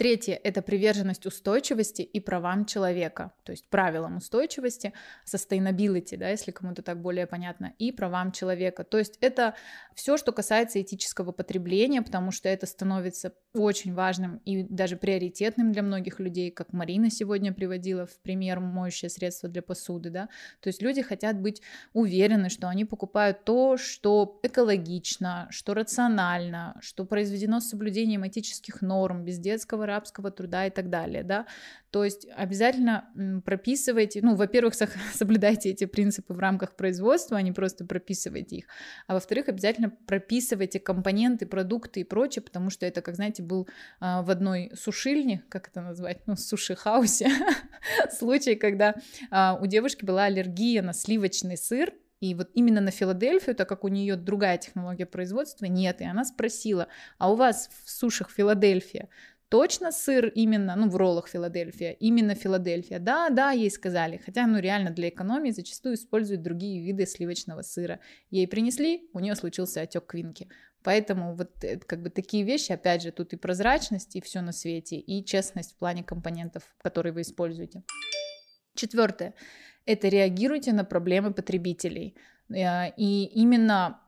Третье – это приверженность устойчивости и правам человека, то есть правилам устойчивости, sustainability, да, если кому-то так более понятно, и правам человека. То есть это все, что касается этического потребления, потому что это становится очень важным и даже приоритетным для многих людей, как Марина сегодня приводила в пример моющее средство для посуды, да. То есть люди хотят быть уверены, что они покупают то, что экологично, что рационально, что произведено с соблюдением этических норм, без детского рабского труда и так далее, да, то есть обязательно прописывайте, ну, во-первых, *laughs* соблюдайте эти принципы в рамках производства, а не просто прописывайте их, а во-вторых, обязательно прописывайте компоненты, продукты и прочее, потому что это, как знаете, был а, в одной сушильне, как это назвать, ну, суши-хаусе, *laughs* случай, когда а, у девушки была аллергия на сливочный сыр, и вот именно на Филадельфию, так как у нее другая технология производства, нет. И она спросила, а у вас в сушах Филадельфия точно сыр именно, ну, в роллах Филадельфия, именно Филадельфия. Да, да, ей сказали, хотя, ну, реально для экономии зачастую используют другие виды сливочного сыра. Ей принесли, у нее случился отек квинки. Поэтому вот э, как бы такие вещи, опять же, тут и прозрачность, и все на свете, и честность в плане компонентов, которые вы используете. Четвертое. Это реагируйте на проблемы потребителей. Э, и именно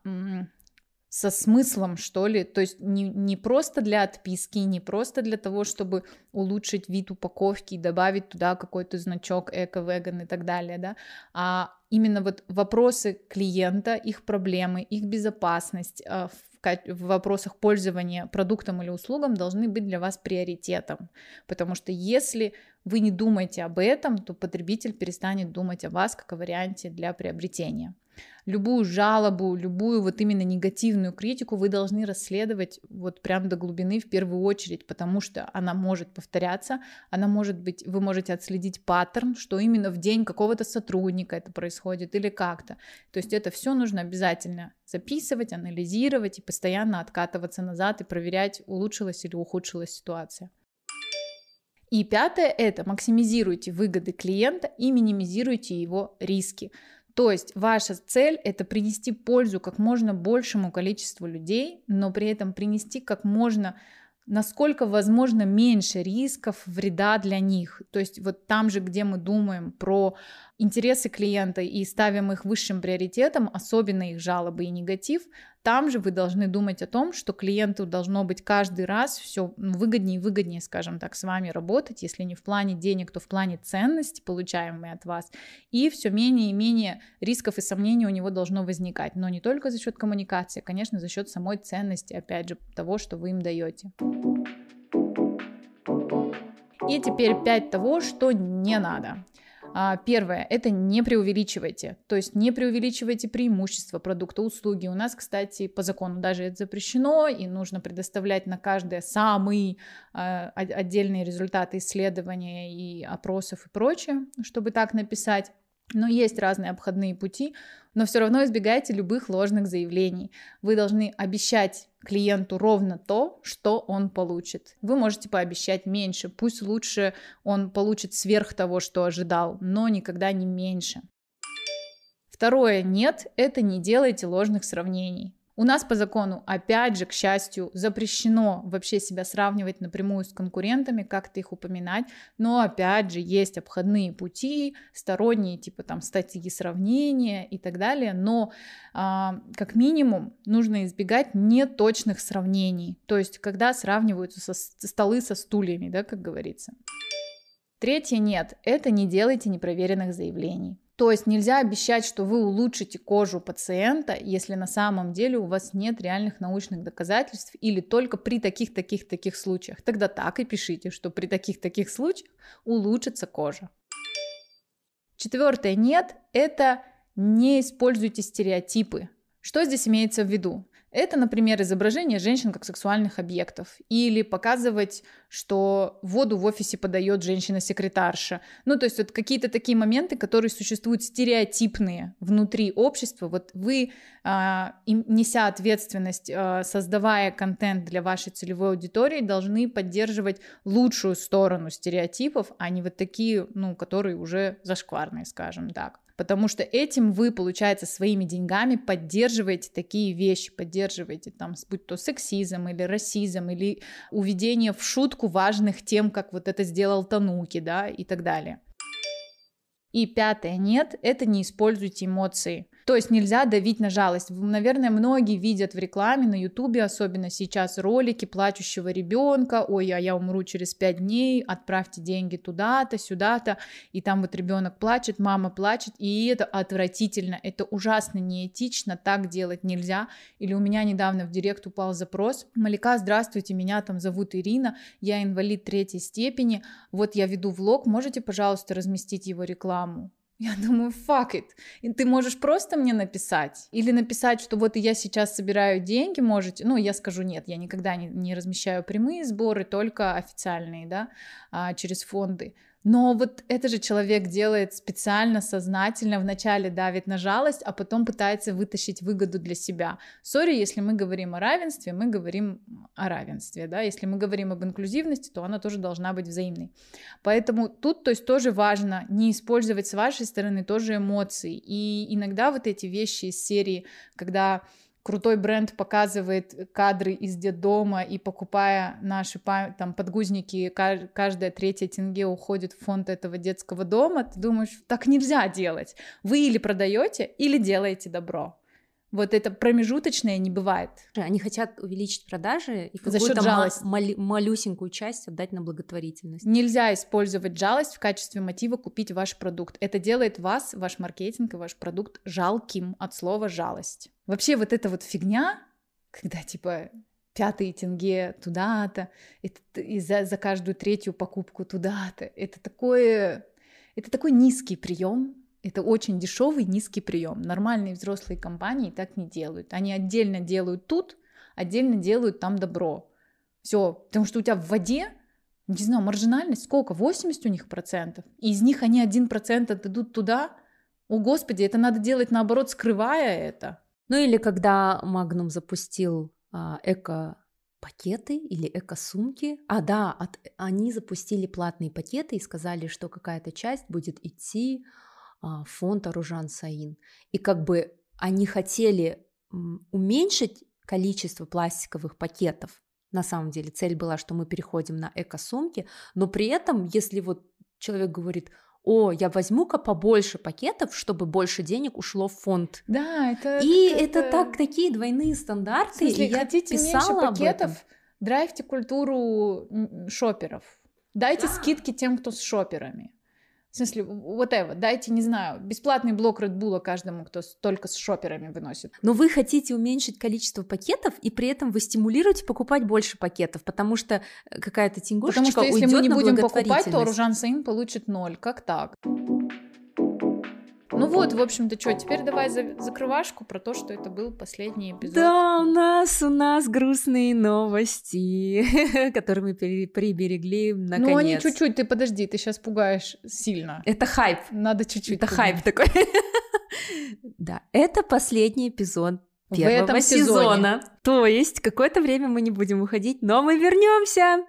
со смыслом, что ли, то есть не, не просто для отписки, не просто для того, чтобы улучшить вид упаковки и добавить туда какой-то значок эко-веган и так далее, да, а именно вот вопросы клиента, их проблемы, их безопасность а, в, в вопросах пользования продуктом или услугом должны быть для вас приоритетом, потому что если вы не думаете об этом, то потребитель перестанет думать о вас как о варианте для приобретения любую жалобу, любую вот именно негативную критику вы должны расследовать вот прям до глубины в первую очередь, потому что она может повторяться, она может быть, вы можете отследить паттерн, что именно в день какого-то сотрудника это происходит или как-то. То есть это все нужно обязательно записывать, анализировать и постоянно откатываться назад и проверять, улучшилась или ухудшилась ситуация. И пятое – это максимизируйте выгоды клиента и минимизируйте его риски. То есть ваша цель это принести пользу как можно большему количеству людей, но при этом принести как можно насколько возможно меньше рисков, вреда для них. То есть вот там же, где мы думаем про интересы клиента и ставим их высшим приоритетом, особенно их жалобы и негатив, там же вы должны думать о том, что клиенту должно быть каждый раз все ну, выгоднее и выгоднее, скажем так, с вами работать, если не в плане денег, то в плане ценности, получаемой от вас, и все менее и менее рисков и сомнений у него должно возникать, но не только за счет коммуникации, а, конечно, за счет самой ценности, опять же, того, что вы им даете. И теперь пять того, что не надо. А, первое, это не преувеличивайте, то есть не преувеличивайте преимущества продукта, услуги. У нас, кстати, по закону даже это запрещено, и нужно предоставлять на каждое самые а, отдельные результаты исследования и опросов и прочее, чтобы так написать. Но есть разные обходные пути, но все равно избегайте любых ложных заявлений. Вы должны обещать клиенту ровно то, что он получит. Вы можете пообещать меньше, пусть лучше он получит сверх того, что ожидал, но никогда не меньше. Второе «нет» — это не делайте ложных сравнений. У нас по закону, опять же, к счастью, запрещено вообще себя сравнивать напрямую с конкурентами, как-то их упоминать, но опять же есть обходные пути, сторонние типа там статьи сравнения и так далее, но а, как минимум нужно избегать неточных сравнений, то есть когда сравниваются со, столы со стульями, да, как говорится. Третье нет, это не делайте непроверенных заявлений. То есть нельзя обещать, что вы улучшите кожу пациента, если на самом деле у вас нет реальных научных доказательств или только при таких-таких-таких случаях. Тогда так и пишите, что при таких-таких случаях улучшится кожа. Четвертое нет – это не используйте стереотипы. Что здесь имеется в виду? Это, например, изображение женщин как сексуальных объектов. Или показывать, что воду в офисе подает женщина-секретарша. Ну, то есть вот какие-то такие моменты, которые существуют стереотипные внутри общества. Вот вы, а, неся ответственность, а, создавая контент для вашей целевой аудитории, должны поддерживать лучшую сторону стереотипов, а не вот такие, ну, которые уже зашкварные, скажем так потому что этим вы, получается, своими деньгами поддерживаете такие вещи, поддерживаете там, будь то сексизм или расизм, или уведение в шутку важных тем, как вот это сделал Тануки, да, и так далее. И пятое, нет, это не используйте эмоции. То есть нельзя давить на жалость. Наверное, многие видят в рекламе, на ютубе, особенно сейчас, ролики плачущего ребенка, ой, а я умру через пять дней, отправьте деньги туда-то, сюда-то, и там вот ребенок плачет, мама плачет, и это отвратительно, это ужасно неэтично, так делать нельзя. Или у меня недавно в директ упал запрос, Малика, здравствуйте, меня там зовут Ирина, я инвалид третьей степени, вот я веду влог, можете, пожалуйста, разместить его рекламу? Я думаю, fuck it. И ты можешь просто мне написать. Или написать, что вот я сейчас собираю деньги, можете. Ну, я скажу нет, я никогда не, не размещаю прямые сборы, только официальные, да, а, через фонды. Но вот это же человек делает специально, сознательно, вначале давит на жалость, а потом пытается вытащить выгоду для себя. Сори, если мы говорим о равенстве, мы говорим о равенстве, да, если мы говорим об инклюзивности, то она тоже должна быть взаимной. Поэтому тут, то есть, тоже важно не использовать с вашей стороны тоже эмоции. И иногда вот эти вещи из серии, когда крутой бренд показывает кадры из детдома, и покупая наши там подгузники, каждая третья тенге уходит в фонд этого детского дома, ты думаешь, так нельзя делать. Вы или продаете, или делаете добро. Вот это промежуточное не бывает. Они хотят увеличить продажи и счет жалости. Мал- малюсенькую часть отдать на благотворительность. Нельзя использовать жалость в качестве мотива купить ваш продукт. Это делает вас, ваш маркетинг и ваш продукт жалким от слова жалость. Вообще вот эта вот фигня, когда типа пятые тенге туда-то, и за, за каждую третью покупку туда-то, это такое, это такой низкий прием, это очень дешевый, низкий прием. Нормальные взрослые компании так не делают. Они отдельно делают тут, отдельно делают там добро. Все, потому что у тебя в воде, не знаю, маржинальность сколько? 80 у них процентов. И из них они один процент отдадут туда. О, Господи, это надо делать наоборот, скрывая это. Ну или когда Magnum запустил а, эко пакеты или эко-сумки. А, да, от, они запустили платные пакеты и сказали, что какая-то часть будет идти а, фонд Аружан Саин. И как бы они хотели уменьшить количество пластиковых пакетов. На самом деле цель была, что мы переходим на эко-сумки, но при этом, если вот человек говорит, о, я возьму-ка побольше пакетов, чтобы больше денег ушло в фонд. Да, это... И это, это так, такие двойные стандарты. В смысле, и хотите писала меньше пакетов, драйвьте культуру шоперов. Дайте да. скидки тем, кто с шоперами. В смысле, whatever, дайте, не знаю, бесплатный блок Red Bull каждому, кто только с шоперами выносит. Но вы хотите уменьшить количество пакетов, и при этом вы стимулируете покупать больше пакетов, потому что э, какая-то тингушечка Потому что если мы не будем покупать, то Ружан Саин получит ноль. Как так? Ну вот, в общем-то, что, теперь давай за закрывашку про то, что это был последний эпизод. Да, у нас, у нас грустные новости, *laughs* которые мы приберегли наконец. Ну, они чуть-чуть, ты подожди, ты сейчас пугаешь сильно. Это хайп. Надо чуть-чуть. Это хайп такой. *laughs* Да, это последний эпизод первого сезона. То есть какое-то время мы не будем уходить, но мы вернемся.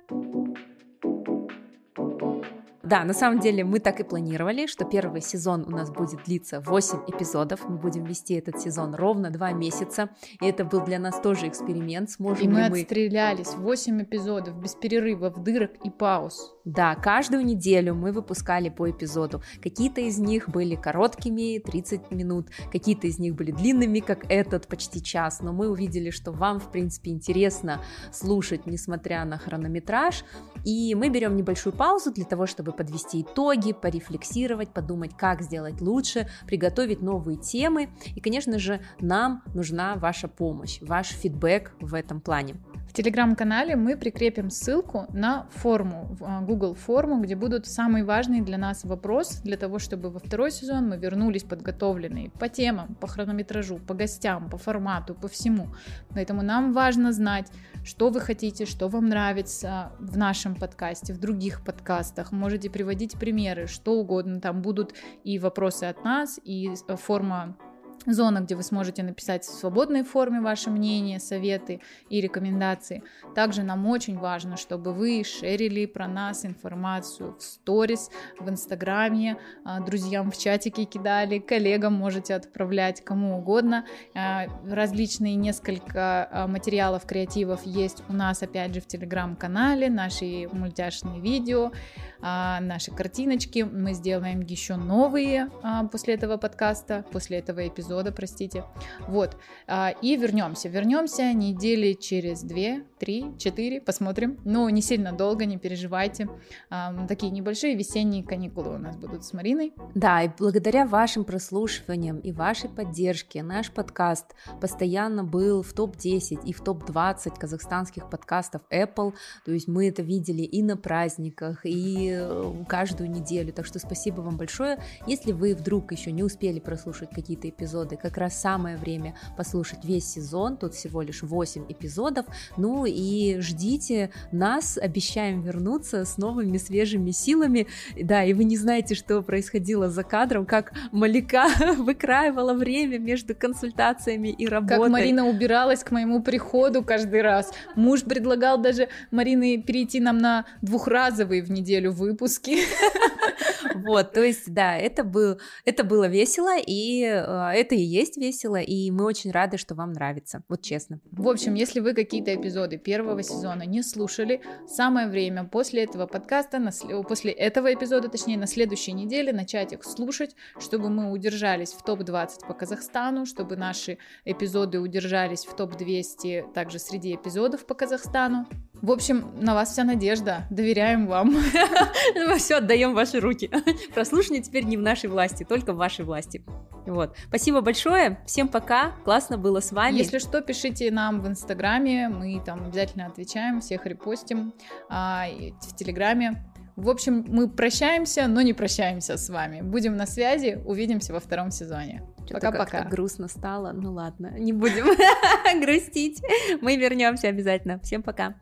Да, на самом деле мы так и планировали, что первый сезон у нас будет длиться 8 эпизодов. Мы будем вести этот сезон ровно 2 месяца. И это был для нас тоже эксперимент. Сможем и мы мы отстрелялись 8 эпизодов без перерывов, дырок и пауз. Да, каждую неделю мы выпускали по эпизоду. Какие-то из них были короткими, 30 минут, какие-то из них были длинными, как этот, почти час, но мы увидели, что вам, в принципе, интересно слушать, несмотря на хронометраж, и мы берем небольшую паузу для того, чтобы подвести итоги, порефлексировать, подумать, как сделать лучше, приготовить новые темы, и, конечно же, нам нужна ваша помощь, ваш фидбэк в этом плане. Телеграм-канале мы прикрепим ссылку на форму, а, Google форму, где будут самые важные для нас вопросы, для того, чтобы во второй сезон мы вернулись подготовленные по темам, по хронометражу, по гостям, по формату, по всему. Поэтому нам важно знать, что вы хотите, что вам нравится в нашем подкасте, в других подкастах. Можете приводить примеры, что угодно. Там будут и вопросы от нас, и э, форма зона, где вы сможете написать в свободной форме ваше мнение, советы и рекомендации. Также нам очень важно, чтобы вы шерили про нас информацию в сторис, в инстаграме, а, друзьям в чатике кидали, коллегам можете отправлять, кому угодно. А, различные несколько а, материалов, креативов есть у нас, опять же, в телеграм-канале, наши мультяшные видео, наши картиночки. Мы сделаем еще новые после этого подкаста, после этого эпизода эпизода, простите. Вот. А, и вернемся. Вернемся недели через две, три, четыре, посмотрим. Ну, не сильно долго, не переживайте. Такие небольшие весенние каникулы у нас будут с Мариной. Да, и благодаря вашим прослушиваниям и вашей поддержке наш подкаст постоянно был в топ-10 и в топ-20 казахстанских подкастов Apple. То есть мы это видели и на праздниках, и э, каждую неделю. Так что спасибо вам большое. Если вы вдруг еще не успели прослушать какие-то эпизоды. Как раз самое время послушать весь сезон, тут всего лишь 8 эпизодов. Ну и ждите нас, обещаем вернуться с новыми свежими силами. Да, и вы не знаете, что происходило за кадром, как Малика *laughs* выкраивала время между консультациями и работой. Как Марина убиралась к моему приходу каждый раз. Муж предлагал даже Марины перейти нам на двухразовые в неделю выпуски. *laughs* Вот, то есть, да, это, был, это было весело, и э, это и есть весело, и мы очень рады, что вам нравится, вот честно. В общем, если вы какие-то эпизоды первого сезона не слушали, самое время после этого подкаста, на, после этого эпизода, точнее, на следующей неделе начать их слушать, чтобы мы удержались в топ-20 по Казахстану, чтобы наши эпизоды удержались в топ-200 также среди эпизодов по Казахстану. В общем, на вас вся надежда. Доверяем вам. *laughs* Мы все отдаем в ваши руки. *laughs* Прослушивание теперь не в нашей власти, только в вашей власти. Вот. Спасибо большое. Всем пока. Классно было с вами. Если что, пишите нам в Инстаграме. Мы там обязательно отвечаем, всех репостим. А, в Телеграме. В общем, мы прощаемся, но не прощаемся с вами. Будем на связи. Увидимся во втором сезоне. Пока-пока. Грустно стало. Ну ладно, не будем *laughs* грустить. Мы вернемся обязательно. Всем пока.